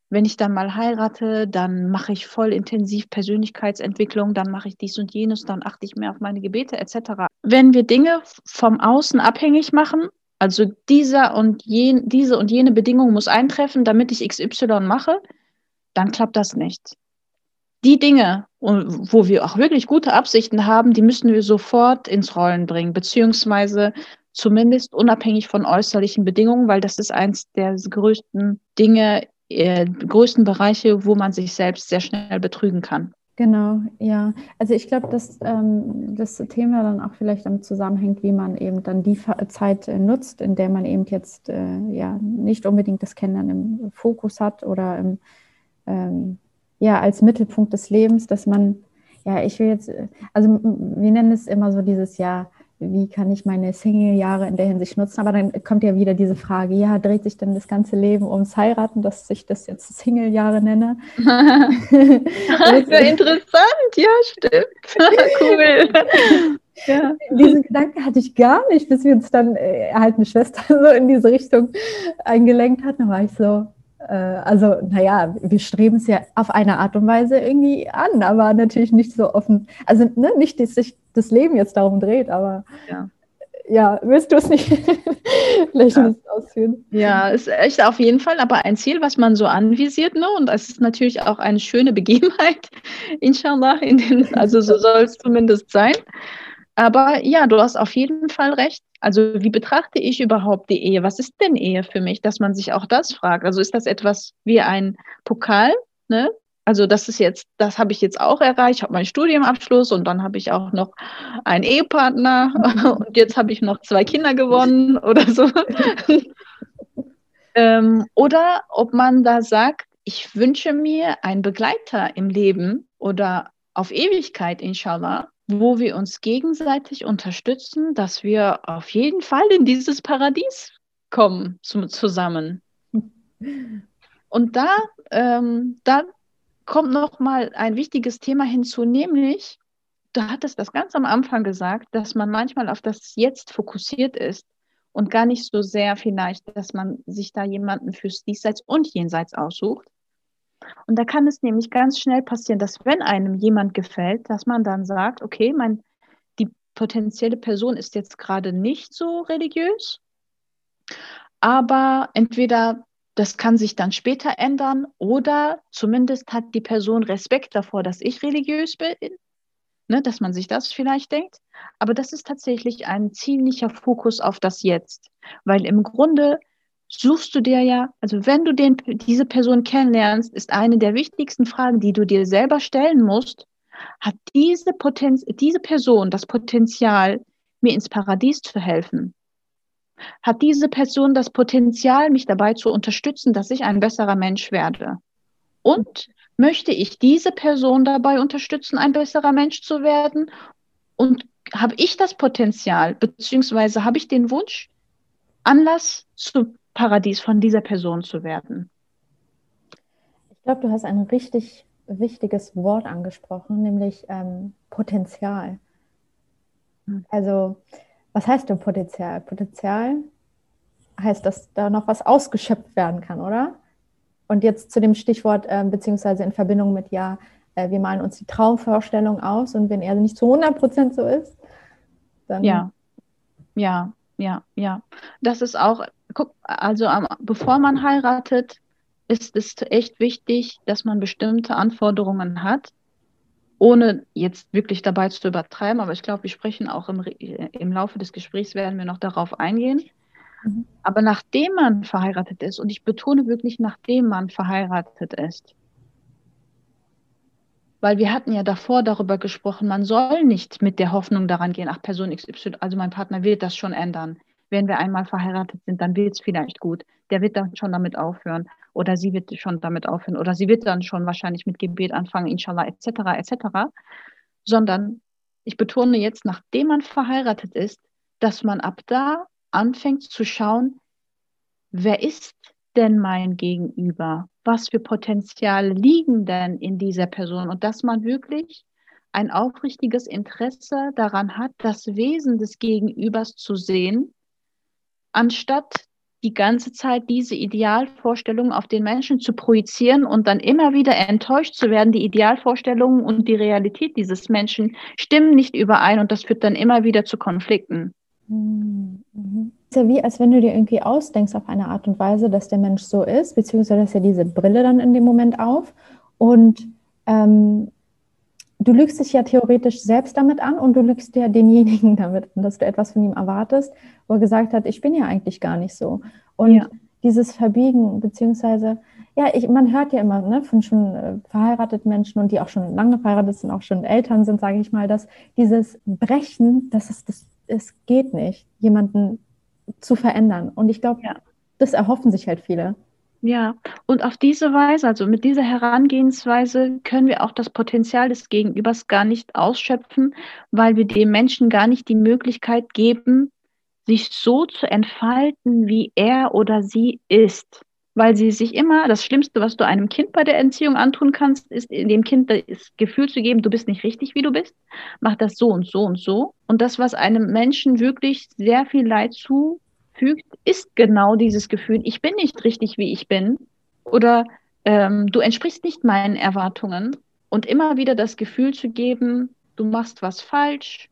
Speaker 3: wenn ich dann mal heirate, dann mache ich voll intensiv Persönlichkeitsentwicklung, dann mache ich dies und jenes, dann achte ich mehr auf meine Gebete etc. Wenn wir Dinge vom Außen abhängig machen, also dieser und jen, diese und jene Bedingung muss eintreffen, damit ich XY mache, dann klappt das nicht. Die Dinge, wo wir auch wirklich gute Absichten haben, die müssen wir sofort ins Rollen bringen, beziehungsweise zumindest unabhängig von äußerlichen Bedingungen, weil das ist eins der größten Dinge, äh, größten Bereiche, wo man sich selbst sehr schnell betrügen kann.
Speaker 2: Genau, ja. Also ich glaube, dass ähm, das Thema dann auch vielleicht damit zusammenhängt, wie man eben dann die Zeit äh, nutzt, in der man eben jetzt äh, ja nicht unbedingt das Kennenlernen im Fokus hat oder im, ähm, ja als Mittelpunkt des Lebens, dass man ja, ich will jetzt, äh, also wir nennen es immer so dieses Jahr wie kann ich meine Single-Jahre in der Hinsicht nutzen? Aber dann kommt ja wieder diese Frage, ja, dreht sich denn das ganze Leben ums Heiraten, dass ich das jetzt Single-Jahre nenne?
Speaker 3: ja interessant, ja, stimmt. cool.
Speaker 2: Ja. Diesen Gedanken hatte ich gar nicht, bis wir uns dann äh, halt eine Schwester so in diese Richtung eingelenkt hat. Dann war ich so, also, naja, wir streben es ja auf eine Art und Weise irgendwie an, aber natürlich nicht so offen. Also, ne, nicht, dass sich das Leben jetzt darum dreht, aber ja, ja willst du es nicht vielleicht
Speaker 3: ja. ausführen? Ja, ist echt auf jeden Fall aber ein Ziel, was man so anvisiert, ne? Und es ist natürlich auch eine schöne Begebenheit, inshallah. In den, also, so soll es zumindest sein. Aber ja, du hast auf jeden Fall recht. Also wie betrachte ich überhaupt die Ehe? Was ist denn Ehe für mich, dass man sich auch das fragt? Also ist das etwas wie ein Pokal? Ne? Also das ist jetzt, das habe ich jetzt auch erreicht. Ich habe meinen Studienabschluss und dann habe ich auch noch einen Ehepartner und jetzt habe ich noch zwei Kinder gewonnen oder so. ähm, oder ob man da sagt, ich wünsche mir einen Begleiter im Leben oder auf Ewigkeit, inshallah, wo wir uns gegenseitig unterstützen, dass wir auf jeden Fall in dieses Paradies kommen zu, zusammen. Und da, ähm, da kommt noch mal ein wichtiges Thema hinzu, nämlich, du hattest das ganz am Anfang gesagt, dass man manchmal auf das Jetzt fokussiert ist und gar nicht so sehr vielleicht, dass man sich da jemanden fürs Diesseits und Jenseits aussucht. Und da kann es nämlich ganz schnell passieren, dass wenn einem jemand gefällt, dass man dann sagt, okay, mein, die potenzielle Person ist jetzt gerade nicht so religiös, aber entweder das kann sich dann später ändern oder zumindest hat die Person Respekt davor, dass ich religiös bin, ne, dass man sich das vielleicht denkt. Aber das ist tatsächlich ein ziemlicher Fokus auf das Jetzt, weil im Grunde suchst du dir ja, also wenn du den, diese Person kennenlernst, ist eine der wichtigsten Fragen, die du dir selber stellen musst, hat diese, Potenz diese Person das Potenzial, mir ins Paradies zu helfen? Hat diese Person das Potenzial, mich dabei zu unterstützen, dass ich ein besserer Mensch werde? Und möchte ich diese Person dabei unterstützen, ein besserer Mensch zu werden? Und habe ich das Potenzial, beziehungsweise habe ich den Wunsch, Anlass zum Paradies von dieser Person zu werden?
Speaker 2: Ich glaube, du hast ein richtig wichtiges Wort angesprochen, nämlich ähm, Potenzial. Hm. Also, was heißt denn Potenzial? Potenzial heißt, dass da noch was ausgeschöpft werden kann, oder? Und jetzt zu dem Stichwort, äh, beziehungsweise in Verbindung mit, ja, äh, wir malen uns die Traumvorstellung aus und wenn er nicht zu 100 Prozent so ist,
Speaker 3: dann. Ja, ja, ja, ja. Das ist auch, guck, also bevor man heiratet, ist es echt wichtig, dass man bestimmte Anforderungen hat, ohne jetzt wirklich dabei zu übertreiben. Aber ich glaube, wir sprechen auch im, im Laufe des Gesprächs, werden wir noch darauf eingehen. Mhm. Aber nachdem man verheiratet ist, und ich betone wirklich, nachdem man verheiratet ist, weil wir hatten ja davor darüber gesprochen, man soll nicht mit der Hoffnung daran gehen, ach, Person XY, also mein Partner wird das schon ändern. Wenn wir einmal verheiratet sind, dann wird es vielleicht gut. Der wird dann schon damit aufhören oder sie wird schon damit aufhören oder sie wird dann schon wahrscheinlich mit Gebet anfangen, inshallah, etc., etc., sondern ich betone jetzt, nachdem man verheiratet ist, dass man ab da anfängt zu schauen, wer ist denn mein Gegenüber? Was für Potenziale liegen denn in dieser Person? Und dass man wirklich ein aufrichtiges Interesse daran hat, das Wesen des Gegenübers zu sehen, anstatt die ganze Zeit diese Idealvorstellungen auf den Menschen zu projizieren und dann immer wieder enttäuscht zu werden, die Idealvorstellungen und die Realität dieses Menschen stimmen nicht überein und das führt dann immer wieder zu Konflikten.
Speaker 2: Mhm. Es ist ja wie, als wenn du dir irgendwie ausdenkst auf eine Art und Weise, dass der Mensch so ist, beziehungsweise dass er diese Brille dann in dem Moment auf und ähm, du lügst dich ja theoretisch selbst damit an und du lügst ja denjenigen damit an, dass du etwas von ihm erwartest, wo er gesagt hat, ich bin ja eigentlich gar nicht so. Und ja. dieses Verbiegen, beziehungsweise, ja, ich, man hört ja immer ne, von schon äh, verheirateten Menschen und die auch schon lange verheiratet sind, auch schon Eltern sind, sage ich mal, dass dieses Brechen, das ist das, es geht nicht, jemanden zu verändern. Und ich glaube, ja. das erhoffen sich halt viele.
Speaker 3: Ja, und auf diese Weise, also mit dieser Herangehensweise, können wir auch das Potenzial des Gegenübers gar nicht ausschöpfen, weil wir dem Menschen gar nicht die Möglichkeit geben, sich so zu entfalten, wie er oder sie ist. Weil sie sich immer, das Schlimmste, was du einem Kind bei der Entziehung antun kannst, ist dem Kind das Gefühl zu geben, du bist nicht richtig, wie du bist. Mach das so und so und so. Und das, was einem Menschen wirklich sehr viel Leid zu fügt, ist genau dieses Gefühl, ich bin nicht richtig, wie ich bin oder ähm, du entsprichst nicht meinen Erwartungen und immer wieder das Gefühl zu geben, du machst was falsch,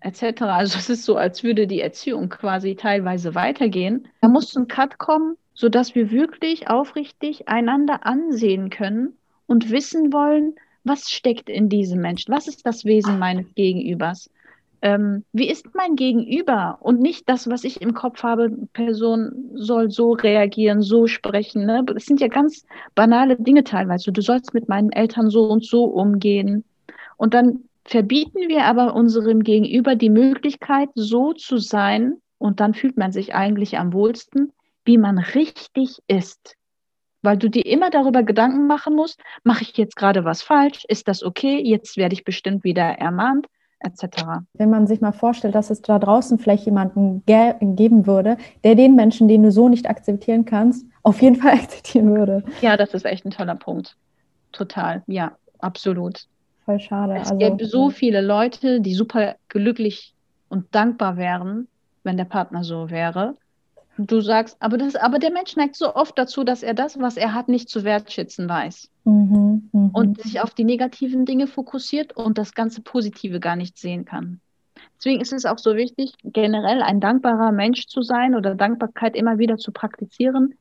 Speaker 3: etc. Also es ist so, als würde die Erziehung quasi teilweise weitergehen. Da muss ein Cut kommen, sodass wir wirklich aufrichtig einander ansehen können und wissen wollen, was steckt in diesem Menschen, was ist das Wesen meines Gegenübers ähm, wie ist mein Gegenüber und nicht das, was ich im Kopf habe, Person soll so reagieren, so sprechen. Ne? Das sind ja ganz banale Dinge teilweise. Du sollst mit meinen Eltern so und so umgehen. Und dann verbieten wir aber unserem Gegenüber die Möglichkeit, so zu sein, und dann fühlt man sich eigentlich am wohlsten, wie man richtig ist. Weil du dir immer darüber Gedanken machen musst, mache ich jetzt gerade was falsch? Ist das okay? Jetzt werde ich bestimmt wieder ermahnt etc.
Speaker 2: Wenn man sich mal vorstellt, dass es da draußen vielleicht jemanden ge geben würde, der den Menschen, den du so nicht akzeptieren kannst, auf jeden Fall akzeptieren würde.
Speaker 3: Ja, das ist echt ein toller Punkt. Total, ja, absolut.
Speaker 2: Voll schade.
Speaker 3: Es also, gäbe so viele Leute, die super glücklich und dankbar wären, wenn der Partner so wäre. Du sagst, aber, das, aber der Mensch neigt so oft dazu, dass er das, was er hat, nicht zu wertschätzen weiß. Mhm, mh. Und sich auf die negativen Dinge fokussiert und das ganze Positive gar nicht sehen kann. Deswegen ist es auch so wichtig, generell ein dankbarer Mensch zu sein oder Dankbarkeit immer wieder zu praktizieren,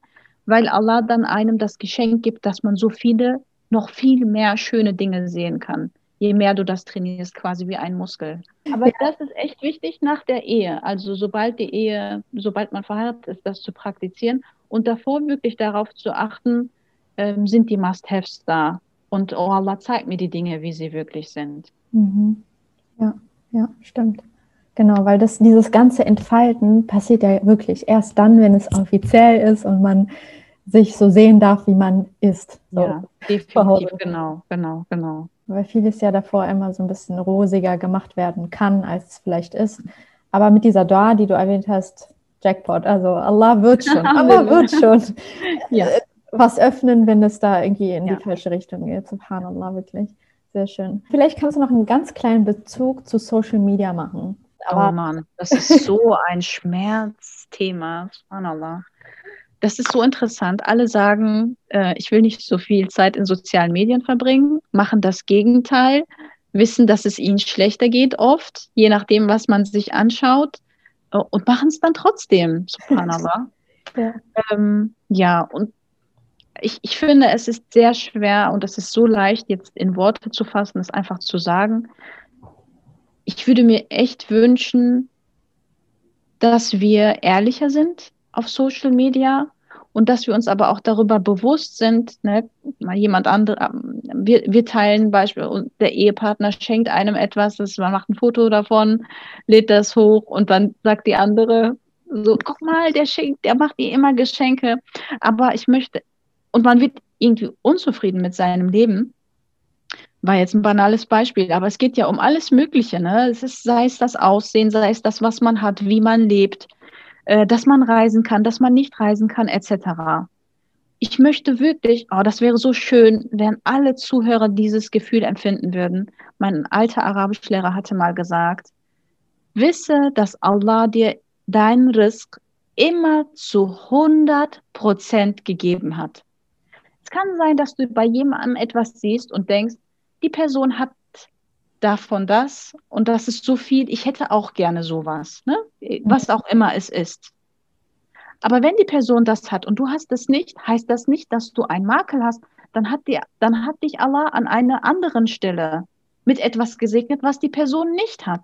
Speaker 3: weil Allah dann einem das Geschenk gibt, dass man so viele, noch viel mehr schöne Dinge sehen kann je mehr du das trainierst, quasi wie ein Muskel. Aber ja. das ist echt wichtig nach der Ehe. Also sobald die Ehe, sobald man verheiratet ist, das zu praktizieren und davor wirklich darauf zu achten, ähm, sind die Must-Haves da und oh Allah zeigt mir die Dinge, wie sie wirklich sind.
Speaker 2: Mhm. Ja, ja, stimmt. Genau, weil das, dieses ganze Entfalten passiert ja wirklich erst dann, wenn es offiziell ist und man sich so sehen darf, wie man ist. So.
Speaker 3: Ja, definitiv, genau, genau, genau.
Speaker 2: Weil vieles ja davor immer so ein bisschen rosiger gemacht werden kann, als es vielleicht ist. Aber mit dieser Dua, die du erwähnt hast, Jackpot, also Allah wird schon, Allah wird schon ja. was öffnen, wenn es da irgendwie in ja. die falsche Richtung geht. Subhanallah, wirklich. Sehr schön. Vielleicht kannst du noch einen ganz kleinen Bezug zu Social Media machen.
Speaker 3: Aber oh Mann, das ist so ein Schmerzthema. Subhanallah. Das ist so interessant. Alle sagen, äh, ich will nicht so viel Zeit in sozialen Medien verbringen, machen das Gegenteil, wissen, dass es ihnen schlechter geht oft, je nachdem, was man sich anschaut, äh, und machen es dann trotzdem. Subhanallah. ja. Ähm, ja, und ich, ich finde, es ist sehr schwer und es ist so leicht, jetzt in Worte zu fassen, es einfach zu sagen ich würde mir echt wünschen, dass wir ehrlicher sind auf Social Media und dass wir uns aber auch darüber bewusst sind, ne, mal jemand andere, ähm, wir, wir teilen Beispiel, der Ehepartner schenkt einem etwas, das, man macht ein Foto davon, lädt das hoch und dann sagt die andere, so, guck mal, der schenkt, der macht dir immer Geschenke, aber ich möchte, und man wird irgendwie unzufrieden mit seinem Leben war jetzt ein banales Beispiel, aber es geht ja um alles Mögliche. Ne? Es ist, sei es das Aussehen, sei es das, was man hat, wie man lebt, äh, dass man reisen kann, dass man nicht reisen kann, etc. Ich möchte wirklich, oh, das wäre so schön, wenn alle Zuhörer dieses Gefühl empfinden würden. Mein alter Arabischlehrer hatte mal gesagt, wisse, dass Allah dir deinen Risk immer zu 100 Prozent gegeben hat. Es kann sein, dass du bei jemandem etwas siehst und denkst, die Person hat davon das und das ist so viel, ich hätte auch gerne sowas, ne? was auch immer es ist. Aber wenn die Person das hat und du hast es nicht, heißt das nicht, dass du einen Makel hast, dann hat, die, dann hat dich Allah an einer anderen Stelle mit etwas gesegnet, was die Person nicht hat.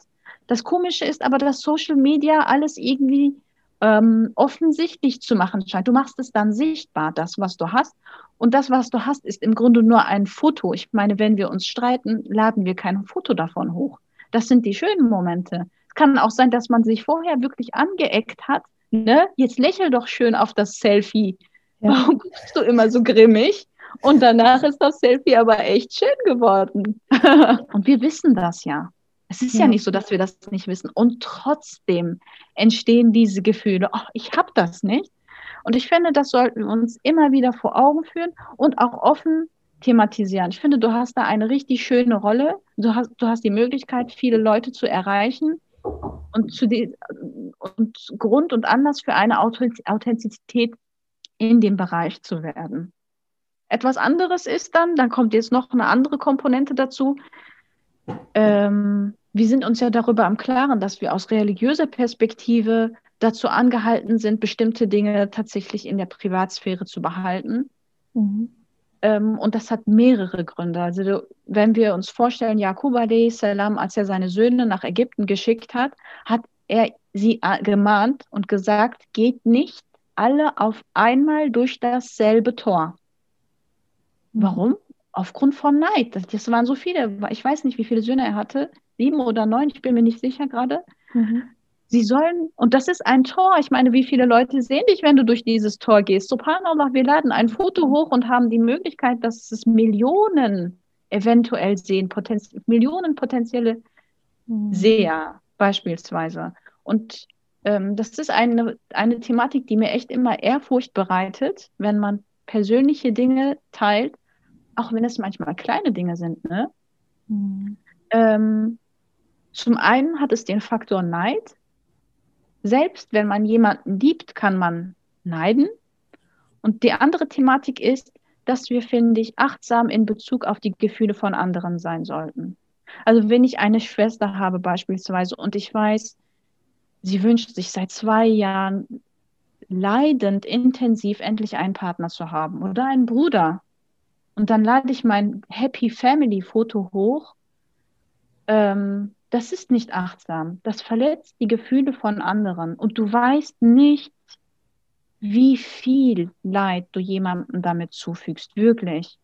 Speaker 3: Das Komische ist aber, dass Social Media alles irgendwie ähm, offensichtlich zu machen scheint. Du machst es dann sichtbar, das, was du hast. Und das, was du hast, ist im Grunde nur ein Foto. Ich meine, wenn wir uns streiten, laden wir kein Foto davon hoch. Das sind die schönen Momente. Es kann auch sein, dass man sich vorher wirklich angeeckt hat. Ne? Jetzt lächel doch schön auf das Selfie. Ja. Warum guckst du immer so grimmig? Und danach ist das Selfie aber echt schön geworden. Und wir wissen das ja. Es ist ja. ja. nicht so, dass wir das nicht wissen. Und trotzdem entstehen diese Gefühle, oh, ich habe das nicht. Und ich finde, das sollten wir uns immer wieder vor Augen führen und auch offen thematisieren. Ich finde, du hast da eine richtig schöne Rolle. Du hast, du hast die Möglichkeit, viele Leute zu erreichen und, zu die, und Grund und Anlass für eine Authentizität in dem Bereich zu werden. Etwas anderes ist dann, dann kommt jetzt noch eine andere Komponente dazu. Ähm, wir sind uns ja darüber im Klaren, dass wir aus religiöser Perspektive dazu angehalten sind, bestimmte Dinge tatsächlich in der Privatsphäre zu behalten. Mhm. Ähm, und das hat mehrere Gründe. Also wenn wir uns vorstellen, Jakub salam, als er seine Söhne nach Ägypten geschickt hat, hat er sie gemahnt und gesagt, geht nicht alle auf einmal durch dasselbe Tor. Mhm. Warum? Aufgrund von Neid. Das waren so viele. Ich weiß nicht, wie viele Söhne er hatte. Sieben oder neun, ich bin mir nicht sicher gerade. Mhm. Sie sollen, und das ist ein Tor. Ich meine, wie viele Leute sehen dich, wenn du durch dieses Tor gehst? Subhanallah, wir laden ein Foto hoch und haben die Möglichkeit, dass es Millionen eventuell sehen, potenz Millionen potenzielle mhm. Seher beispielsweise. Und ähm, das ist eine, eine Thematik, die mir echt immer Ehrfurcht bereitet, wenn man persönliche Dinge teilt, auch wenn es manchmal kleine Dinge sind. Ne? Mhm. Ähm, zum einen hat es den Faktor Neid, selbst wenn man jemanden liebt, kann man neiden. Und die andere Thematik ist, dass wir, finde ich, achtsam in Bezug auf die Gefühle von anderen sein sollten. Also wenn ich eine Schwester habe beispielsweise und ich weiß, sie wünscht sich seit zwei Jahren leidend intensiv endlich einen Partner zu haben oder einen Bruder. Und dann lade ich mein Happy Family Foto hoch ähm, das ist nicht achtsam. Das verletzt die Gefühle von anderen. Und du weißt nicht, wie viel Leid du jemandem damit zufügst, wirklich.